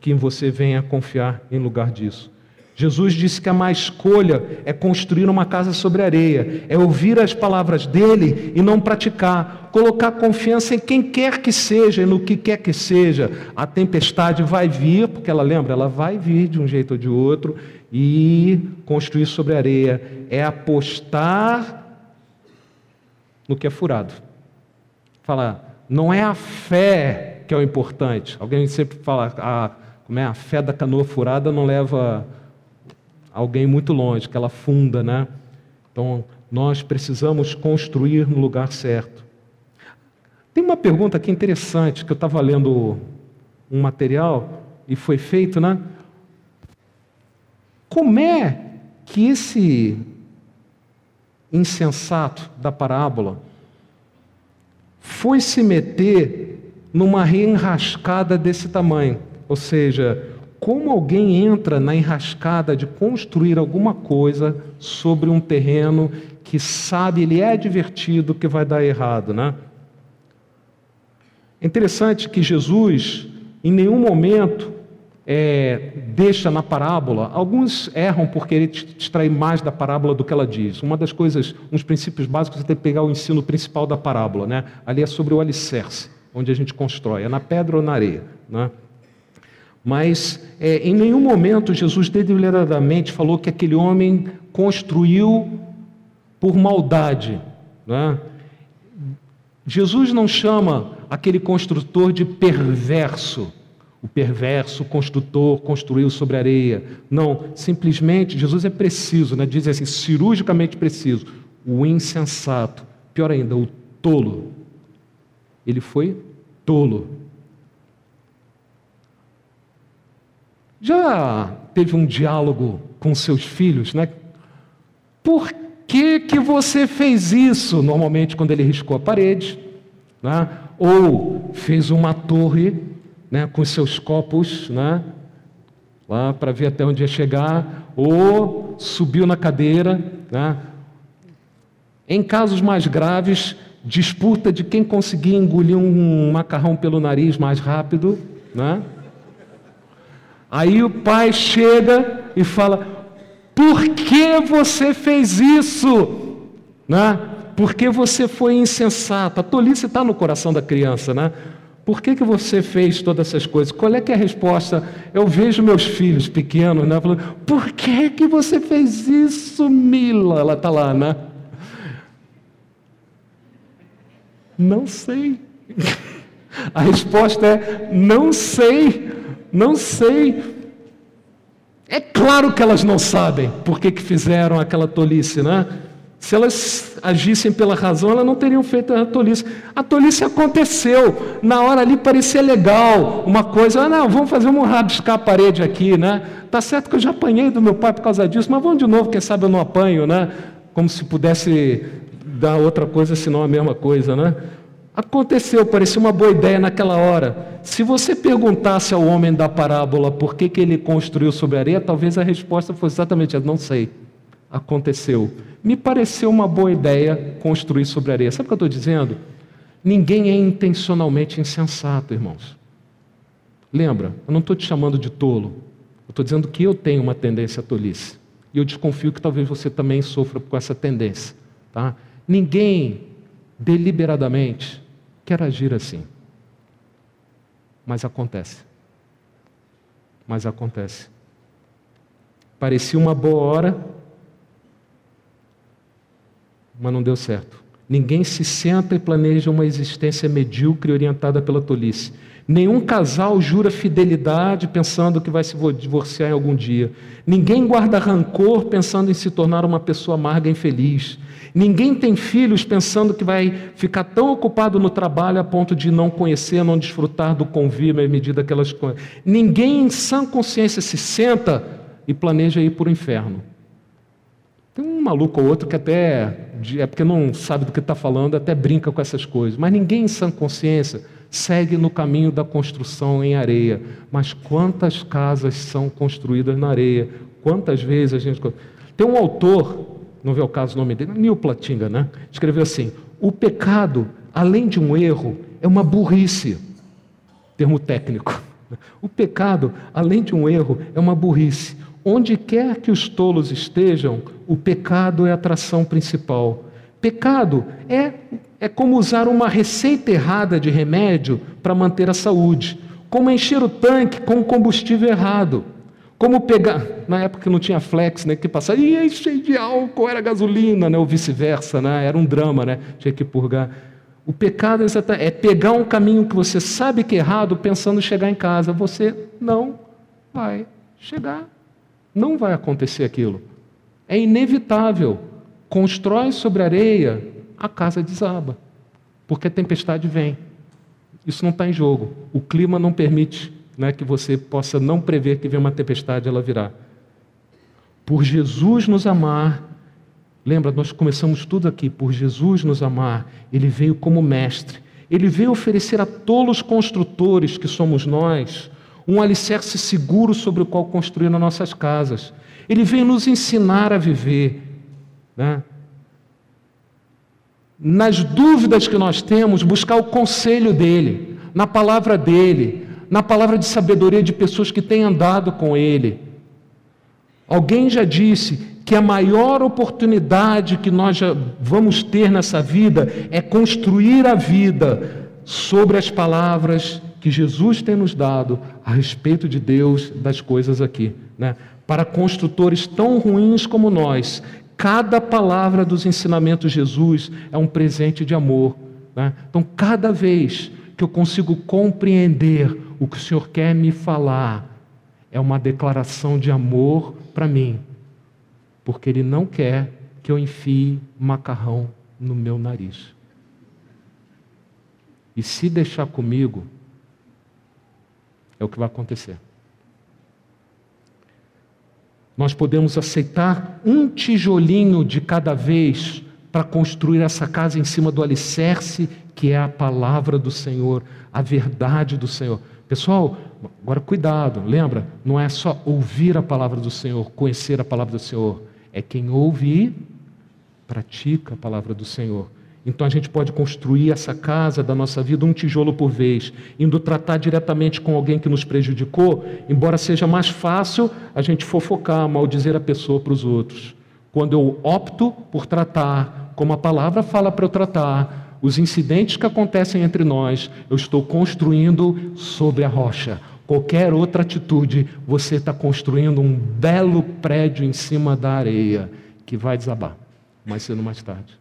que você venha confiar em lugar disso. Jesus disse que a má escolha é construir uma casa sobre areia, é ouvir as palavras dele e não praticar, colocar confiança em quem quer que seja e no que quer que seja. A tempestade vai vir, porque ela lembra, ela vai vir de um jeito ou de outro, e construir sobre areia é apostar no que é furado. Falar, não é a fé que é o importante. Alguém sempre fala, a, ah, como é a fé da canoa furada não leva alguém muito longe, que ela funda, né? Então, nós precisamos construir no lugar certo. Tem uma pergunta aqui interessante, que eu estava lendo um material e foi feito, né? Como é que esse insensato da parábola foi se meter numa reenrascada desse tamanho? Ou seja, como alguém entra na enrascada de construir alguma coisa sobre um terreno que sabe, ele é advertido que vai dar errado, né? É interessante que Jesus, em nenhum momento, é, deixa na parábola, alguns erram por querer extrair mais da parábola do que ela diz. Uma das coisas, uns princípios básicos é ter que pegar o ensino principal da parábola, né? Ali é sobre o alicerce, onde a gente constrói, é na pedra ou na areia, né? Mas é, em nenhum momento Jesus deliberadamente falou que aquele homem construiu por maldade. Né? Jesus não chama aquele construtor de perverso. O perverso construtor construiu sobre areia. Não, simplesmente Jesus é preciso, né? diz assim, cirurgicamente preciso. O insensato, pior ainda, o tolo. Ele foi tolo. Já teve um diálogo com seus filhos, né? Por que, que você fez isso? Normalmente, quando ele riscou a parede, né? ou fez uma torre né, com seus copos, né? lá para ver até onde ia chegar, ou subiu na cadeira. Né? Em casos mais graves, disputa de quem conseguia engolir um macarrão pelo nariz mais rápido. Né? Aí o pai chega e fala: Por que você fez isso? Né? Porque você foi insensato. A tolice está no coração da criança, né? Por que, que você fez todas essas coisas? Qual é que é a resposta? Eu vejo meus filhos pequenos, né? Falando, por que, que você fez isso, Mila? Ela está lá, né? Não sei. A resposta é: não sei. Não sei. É claro que elas não sabem por que, que fizeram aquela tolice, né? Se elas agissem pela razão, elas não teriam feito a tolice. A tolice aconteceu. Na hora ali parecia legal, uma coisa, ah, não, vamos fazer, vamos rabiscar a parede aqui, né? Tá certo que eu já apanhei do meu pai por causa disso, mas vamos de novo, quem sabe eu não apanho, né? Como se pudesse dar outra coisa, senão a mesma coisa, né? Aconteceu, parecia uma boa ideia naquela hora. Se você perguntasse ao homem da parábola por que, que ele construiu sobre a areia, talvez a resposta fosse exatamente: não sei. Aconteceu. Me pareceu uma boa ideia construir sobre areia. Sabe o que eu estou dizendo? Ninguém é intencionalmente insensato, irmãos. Lembra, eu não estou te chamando de tolo. Eu estou dizendo que eu tenho uma tendência à tolice. E eu desconfio que talvez você também sofra com essa tendência. Tá? Ninguém deliberadamente quer agir assim. Mas acontece. Mas acontece. Parecia uma boa hora, mas não deu certo. Ninguém se senta e planeja uma existência medíocre orientada pela tolice. Nenhum casal jura fidelidade pensando que vai se divorciar em algum dia. Ninguém guarda rancor pensando em se tornar uma pessoa amarga e infeliz. Ninguém tem filhos pensando que vai ficar tão ocupado no trabalho a ponto de não conhecer, não desfrutar do convívio à medida que elas. Ninguém em sã consciência se senta e planeja ir para o inferno. Tem um maluco ou outro que até, é porque não sabe do que está falando, até brinca com essas coisas. Mas ninguém em sã consciência segue no caminho da construção em areia. Mas quantas casas são construídas na areia? Quantas vezes a gente. Tem um autor não vê o caso o nome dele, Neil Platinga, né? Escreveu assim: o pecado, além de um erro, é uma burrice. Termo técnico. O pecado, além de um erro, é uma burrice. Onde quer que os tolos estejam, o pecado é a atração principal. Pecado é, é como usar uma receita errada de remédio para manter a saúde, como encher o tanque com combustível errado. Como pegar, na época que não tinha flex, né, que passava, e cheio de álcool, era gasolina, né, ou vice-versa, né, era um drama, né, tinha que purgar. O pecado é pegar um caminho que você sabe que é errado, pensando em chegar em casa. Você não vai chegar. Não vai acontecer aquilo. É inevitável. Constrói sobre areia, a casa desaba. Porque a tempestade vem. Isso não está em jogo. O clima não permite né, que você possa não prever que vem uma tempestade, ela virá. Por Jesus nos amar, lembra, nós começamos tudo aqui, por Jesus nos amar, ele veio como mestre, ele veio oferecer a tolos construtores que somos nós, um alicerce seguro sobre o qual construir as nossas casas. Ele veio nos ensinar a viver. Né? Nas dúvidas que nós temos, buscar o conselho dele, na palavra dele, na palavra de sabedoria de pessoas que têm andado com Ele. Alguém já disse que a maior oportunidade que nós já vamos ter nessa vida é construir a vida sobre as palavras que Jesus tem nos dado a respeito de Deus, das coisas aqui. Né? Para construtores tão ruins como nós, cada palavra dos ensinamentos de Jesus é um presente de amor. Né? Então, cada vez que eu consigo compreender o que o Senhor quer me falar, é uma declaração de amor para mim, porque Ele não quer que eu enfie macarrão no meu nariz. E se deixar comigo, é o que vai acontecer. Nós podemos aceitar um tijolinho de cada vez para construir essa casa em cima do alicerce que é a palavra do Senhor, a verdade do Senhor. Pessoal, agora cuidado, lembra? Não é só ouvir a palavra do Senhor, conhecer a palavra do Senhor. É quem ouve e pratica a palavra do Senhor. Então a gente pode construir essa casa da nossa vida um tijolo por vez, indo tratar diretamente com alguém que nos prejudicou, embora seja mais fácil a gente fofocar, maldizer a pessoa para os outros. Quando eu opto por tratar como a palavra fala para eu tratar, os incidentes que acontecem entre nós, eu estou construindo sobre a rocha. Qualquer outra atitude, você está construindo um belo prédio em cima da areia que vai desabar, mais cedo mais tarde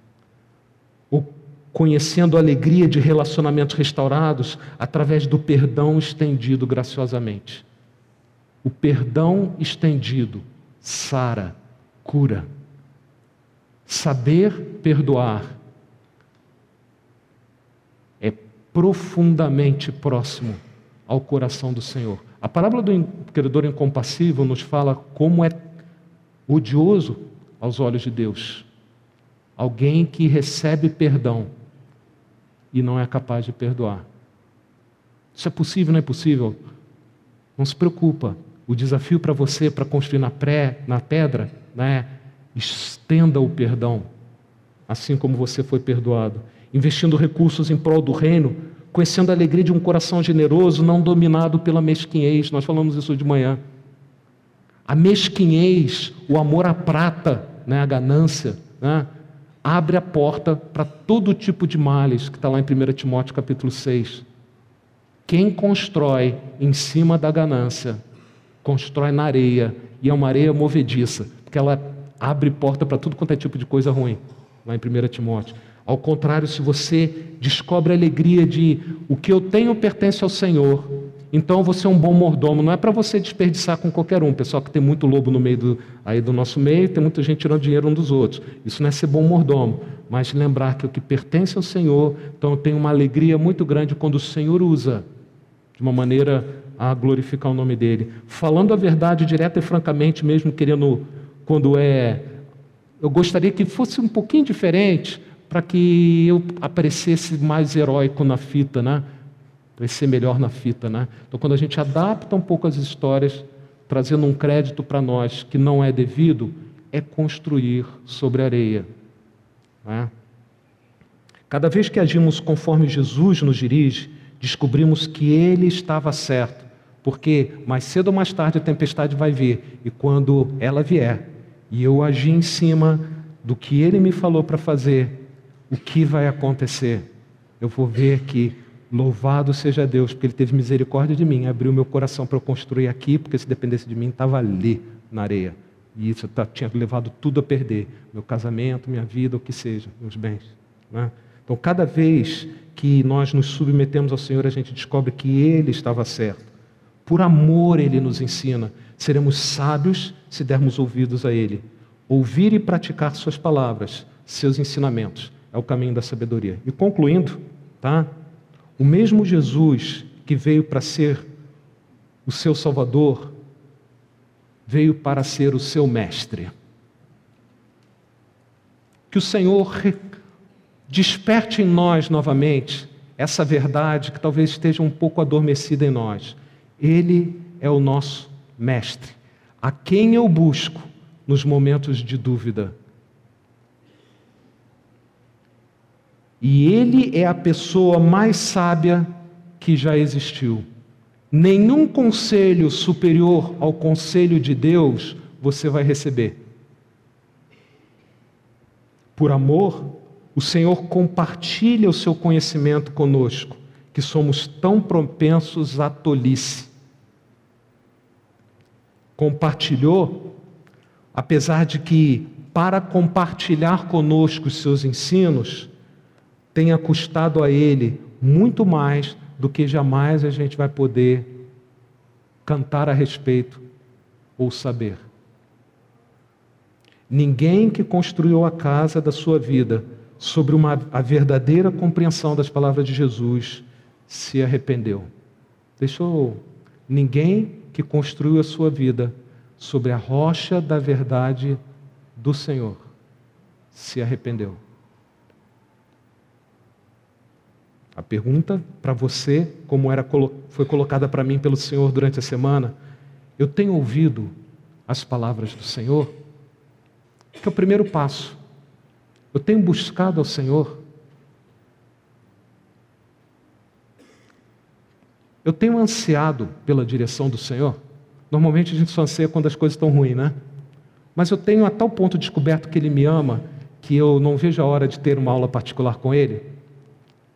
conhecendo a alegria de relacionamentos restaurados através do perdão estendido graciosamente. O perdão estendido sara, cura. Saber perdoar é profundamente próximo ao coração do Senhor. A parábola do credor incompassível nos fala como é odioso aos olhos de Deus Alguém que recebe perdão e não é capaz de perdoar. Isso é possível, não é possível? Não se preocupa. O desafio para você, para construir na, pré, na pedra, né, estenda o perdão, assim como você foi perdoado. Investindo recursos em prol do reino, conhecendo a alegria de um coração generoso, não dominado pela mesquinhez. Nós falamos isso de manhã. A mesquinhez, o amor à prata, né, a ganância, né, abre a porta para todo tipo de males, que está lá em 1 Timóteo capítulo 6. Quem constrói em cima da ganância, constrói na areia, e é uma areia movediça, porque ela abre porta para tudo quanto é tipo de coisa ruim, lá em 1 Timóteo. Ao contrário, se você descobre a alegria de o que eu tenho pertence ao Senhor, então você é um bom mordomo. Não é para você desperdiçar com qualquer um. Pessoal que tem muito lobo no meio do, aí do nosso meio, tem muita gente tirando dinheiro um dos outros. Isso não é ser bom mordomo, mas lembrar que o que pertence ao Senhor, então eu tenho uma alegria muito grande quando o Senhor usa de uma maneira a glorificar o nome dele. Falando a verdade direta e francamente, mesmo querendo, quando é. Eu gostaria que fosse um pouquinho diferente, para que eu aparecesse mais heróico na fita, né? Vai ser melhor na fita, né? Então, quando a gente adapta um pouco as histórias, trazendo um crédito para nós que não é devido, é construir sobre areia. Né? Cada vez que agimos conforme Jesus nos dirige, descobrimos que Ele estava certo, porque mais cedo ou mais tarde a tempestade vai vir, e quando ela vier, e eu agir em cima do que Ele me falou para fazer, o que vai acontecer? Eu vou ver que Louvado seja Deus, porque Ele teve misericórdia de mim, abriu meu coração para eu construir aqui, porque se dependesse de mim, estava ali, na areia. E isso tá, tinha levado tudo a perder: meu casamento, minha vida, o que seja, meus bens. Né? Então, cada vez que nós nos submetemos ao Senhor, a gente descobre que Ele estava certo. Por amor, Ele nos ensina. Seremos sábios se dermos ouvidos a Ele. Ouvir e praticar Suas palavras, seus ensinamentos, é o caminho da sabedoria. E concluindo, tá? O mesmo Jesus que veio para ser o seu Salvador, veio para ser o seu mestre. Que o Senhor desperte em nós novamente essa verdade que talvez esteja um pouco adormecida em nós. Ele é o nosso mestre, a quem eu busco nos momentos de dúvida E ele é a pessoa mais sábia que já existiu. Nenhum conselho superior ao conselho de Deus você vai receber. Por amor, o Senhor compartilha o seu conhecimento conosco, que somos tão propensos à tolice. Compartilhou, apesar de que, para compartilhar conosco os seus ensinos, tenha custado a ele muito mais do que jamais a gente vai poder cantar a respeito ou saber. Ninguém que construiu a casa da sua vida sobre uma, a verdadeira compreensão das palavras de Jesus se arrependeu. Deixou ninguém que construiu a sua vida sobre a rocha da verdade do Senhor se arrependeu. A pergunta para você, como era foi colocada para mim pelo Senhor durante a semana, eu tenho ouvido as palavras do Senhor? Que é o primeiro passo. Eu tenho buscado ao Senhor. Eu tenho ansiado pela direção do Senhor. Normalmente a gente só anseia quando as coisas estão ruins, né? Mas eu tenho a tal ponto descoberto que Ele me ama que eu não vejo a hora de ter uma aula particular com Ele.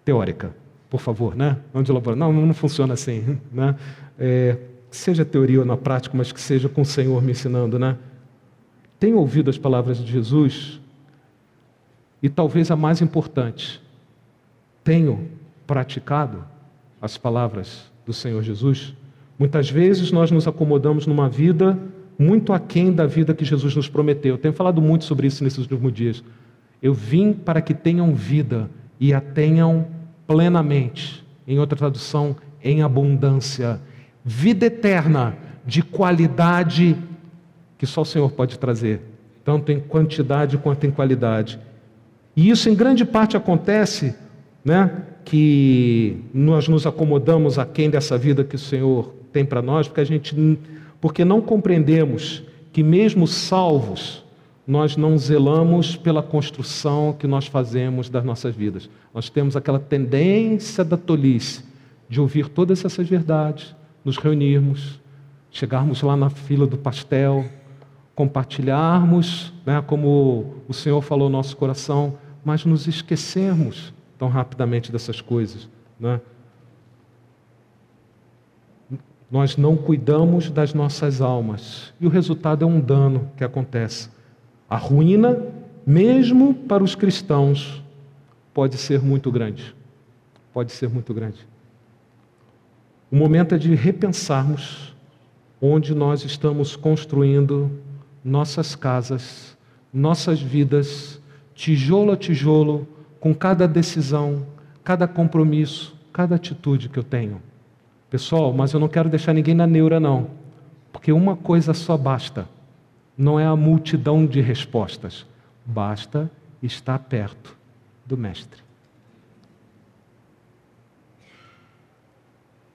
Teórica, por favor, né? Não de laboratório. Não, não funciona assim, né? É, seja teoria ou na prática, mas que seja com o Senhor me ensinando, né? Tenho ouvido as palavras de Jesus e talvez a mais importante, tenho praticado as palavras do Senhor Jesus. Muitas vezes nós nos acomodamos numa vida muito aquém da vida que Jesus nos prometeu. Eu tenho falado muito sobre isso nesses últimos dias. Eu vim para que tenham vida e a tenham plenamente. Em outra tradução, em abundância. Vida eterna, de qualidade que só o Senhor pode trazer, tanto em quantidade quanto em qualidade. E isso em grande parte acontece, né, que nós nos acomodamos a quem dessa vida que o Senhor tem para nós, porque a gente porque não compreendemos que mesmo salvos, nós não zelamos pela construção que nós fazemos das nossas vidas. Nós temos aquela tendência da tolice de ouvir todas essas verdades, nos reunirmos, chegarmos lá na fila do pastel, compartilharmos, né, como o Senhor falou no nosso coração, mas nos esquecermos tão rapidamente dessas coisas. Né? Nós não cuidamos das nossas almas e o resultado é um dano que acontece. A ruína, mesmo para os cristãos, pode ser muito grande. Pode ser muito grande. O momento é de repensarmos onde nós estamos construindo nossas casas, nossas vidas, tijolo a tijolo, com cada decisão, cada compromisso, cada atitude que eu tenho. Pessoal, mas eu não quero deixar ninguém na neura, não, porque uma coisa só basta: não é a multidão de respostas, basta estar perto do Mestre.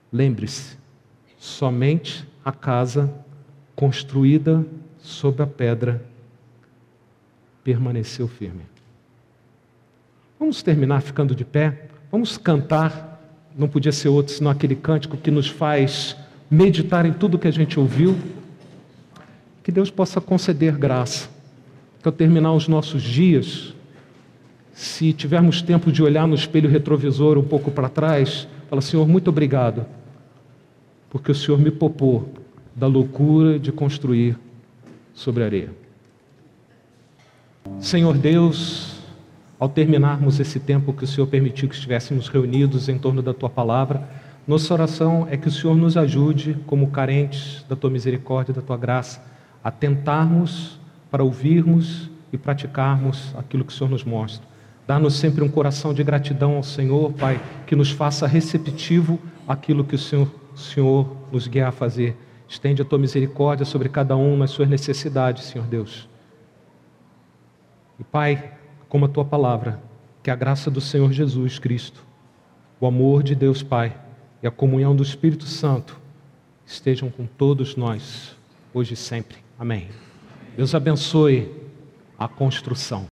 Lembre-se, somente a casa construída sob a pedra, permaneceu firme. Vamos terminar ficando de pé? Vamos cantar. Não podia ser outro senão aquele cântico que nos faz meditar em tudo que a gente ouviu. Que Deus possa conceder graça. Que ao terminar os nossos dias, se tivermos tempo de olhar no espelho retrovisor um pouco para trás, fala: Senhor, muito obrigado, porque o Senhor me poupou da loucura de construir sobre areia. Senhor Deus, ao terminarmos esse tempo que o Senhor permitiu que estivéssemos reunidos em torno da tua palavra, nossa oração é que o Senhor nos ajude, como carentes da tua misericórdia da tua graça, a tentarmos para ouvirmos e praticarmos aquilo que o Senhor nos mostra. Dá-nos sempre um coração de gratidão ao Senhor, Pai, que nos faça receptivo àquilo que o Senhor, Senhor nos guia a fazer. Estende a tua misericórdia sobre cada um nas suas necessidades, Senhor Deus. E Pai, como a tua palavra, que a graça do Senhor Jesus Cristo, o amor de Deus Pai e a comunhão do Espírito Santo estejam com todos nós, hoje e sempre. Amém. Deus abençoe a construção.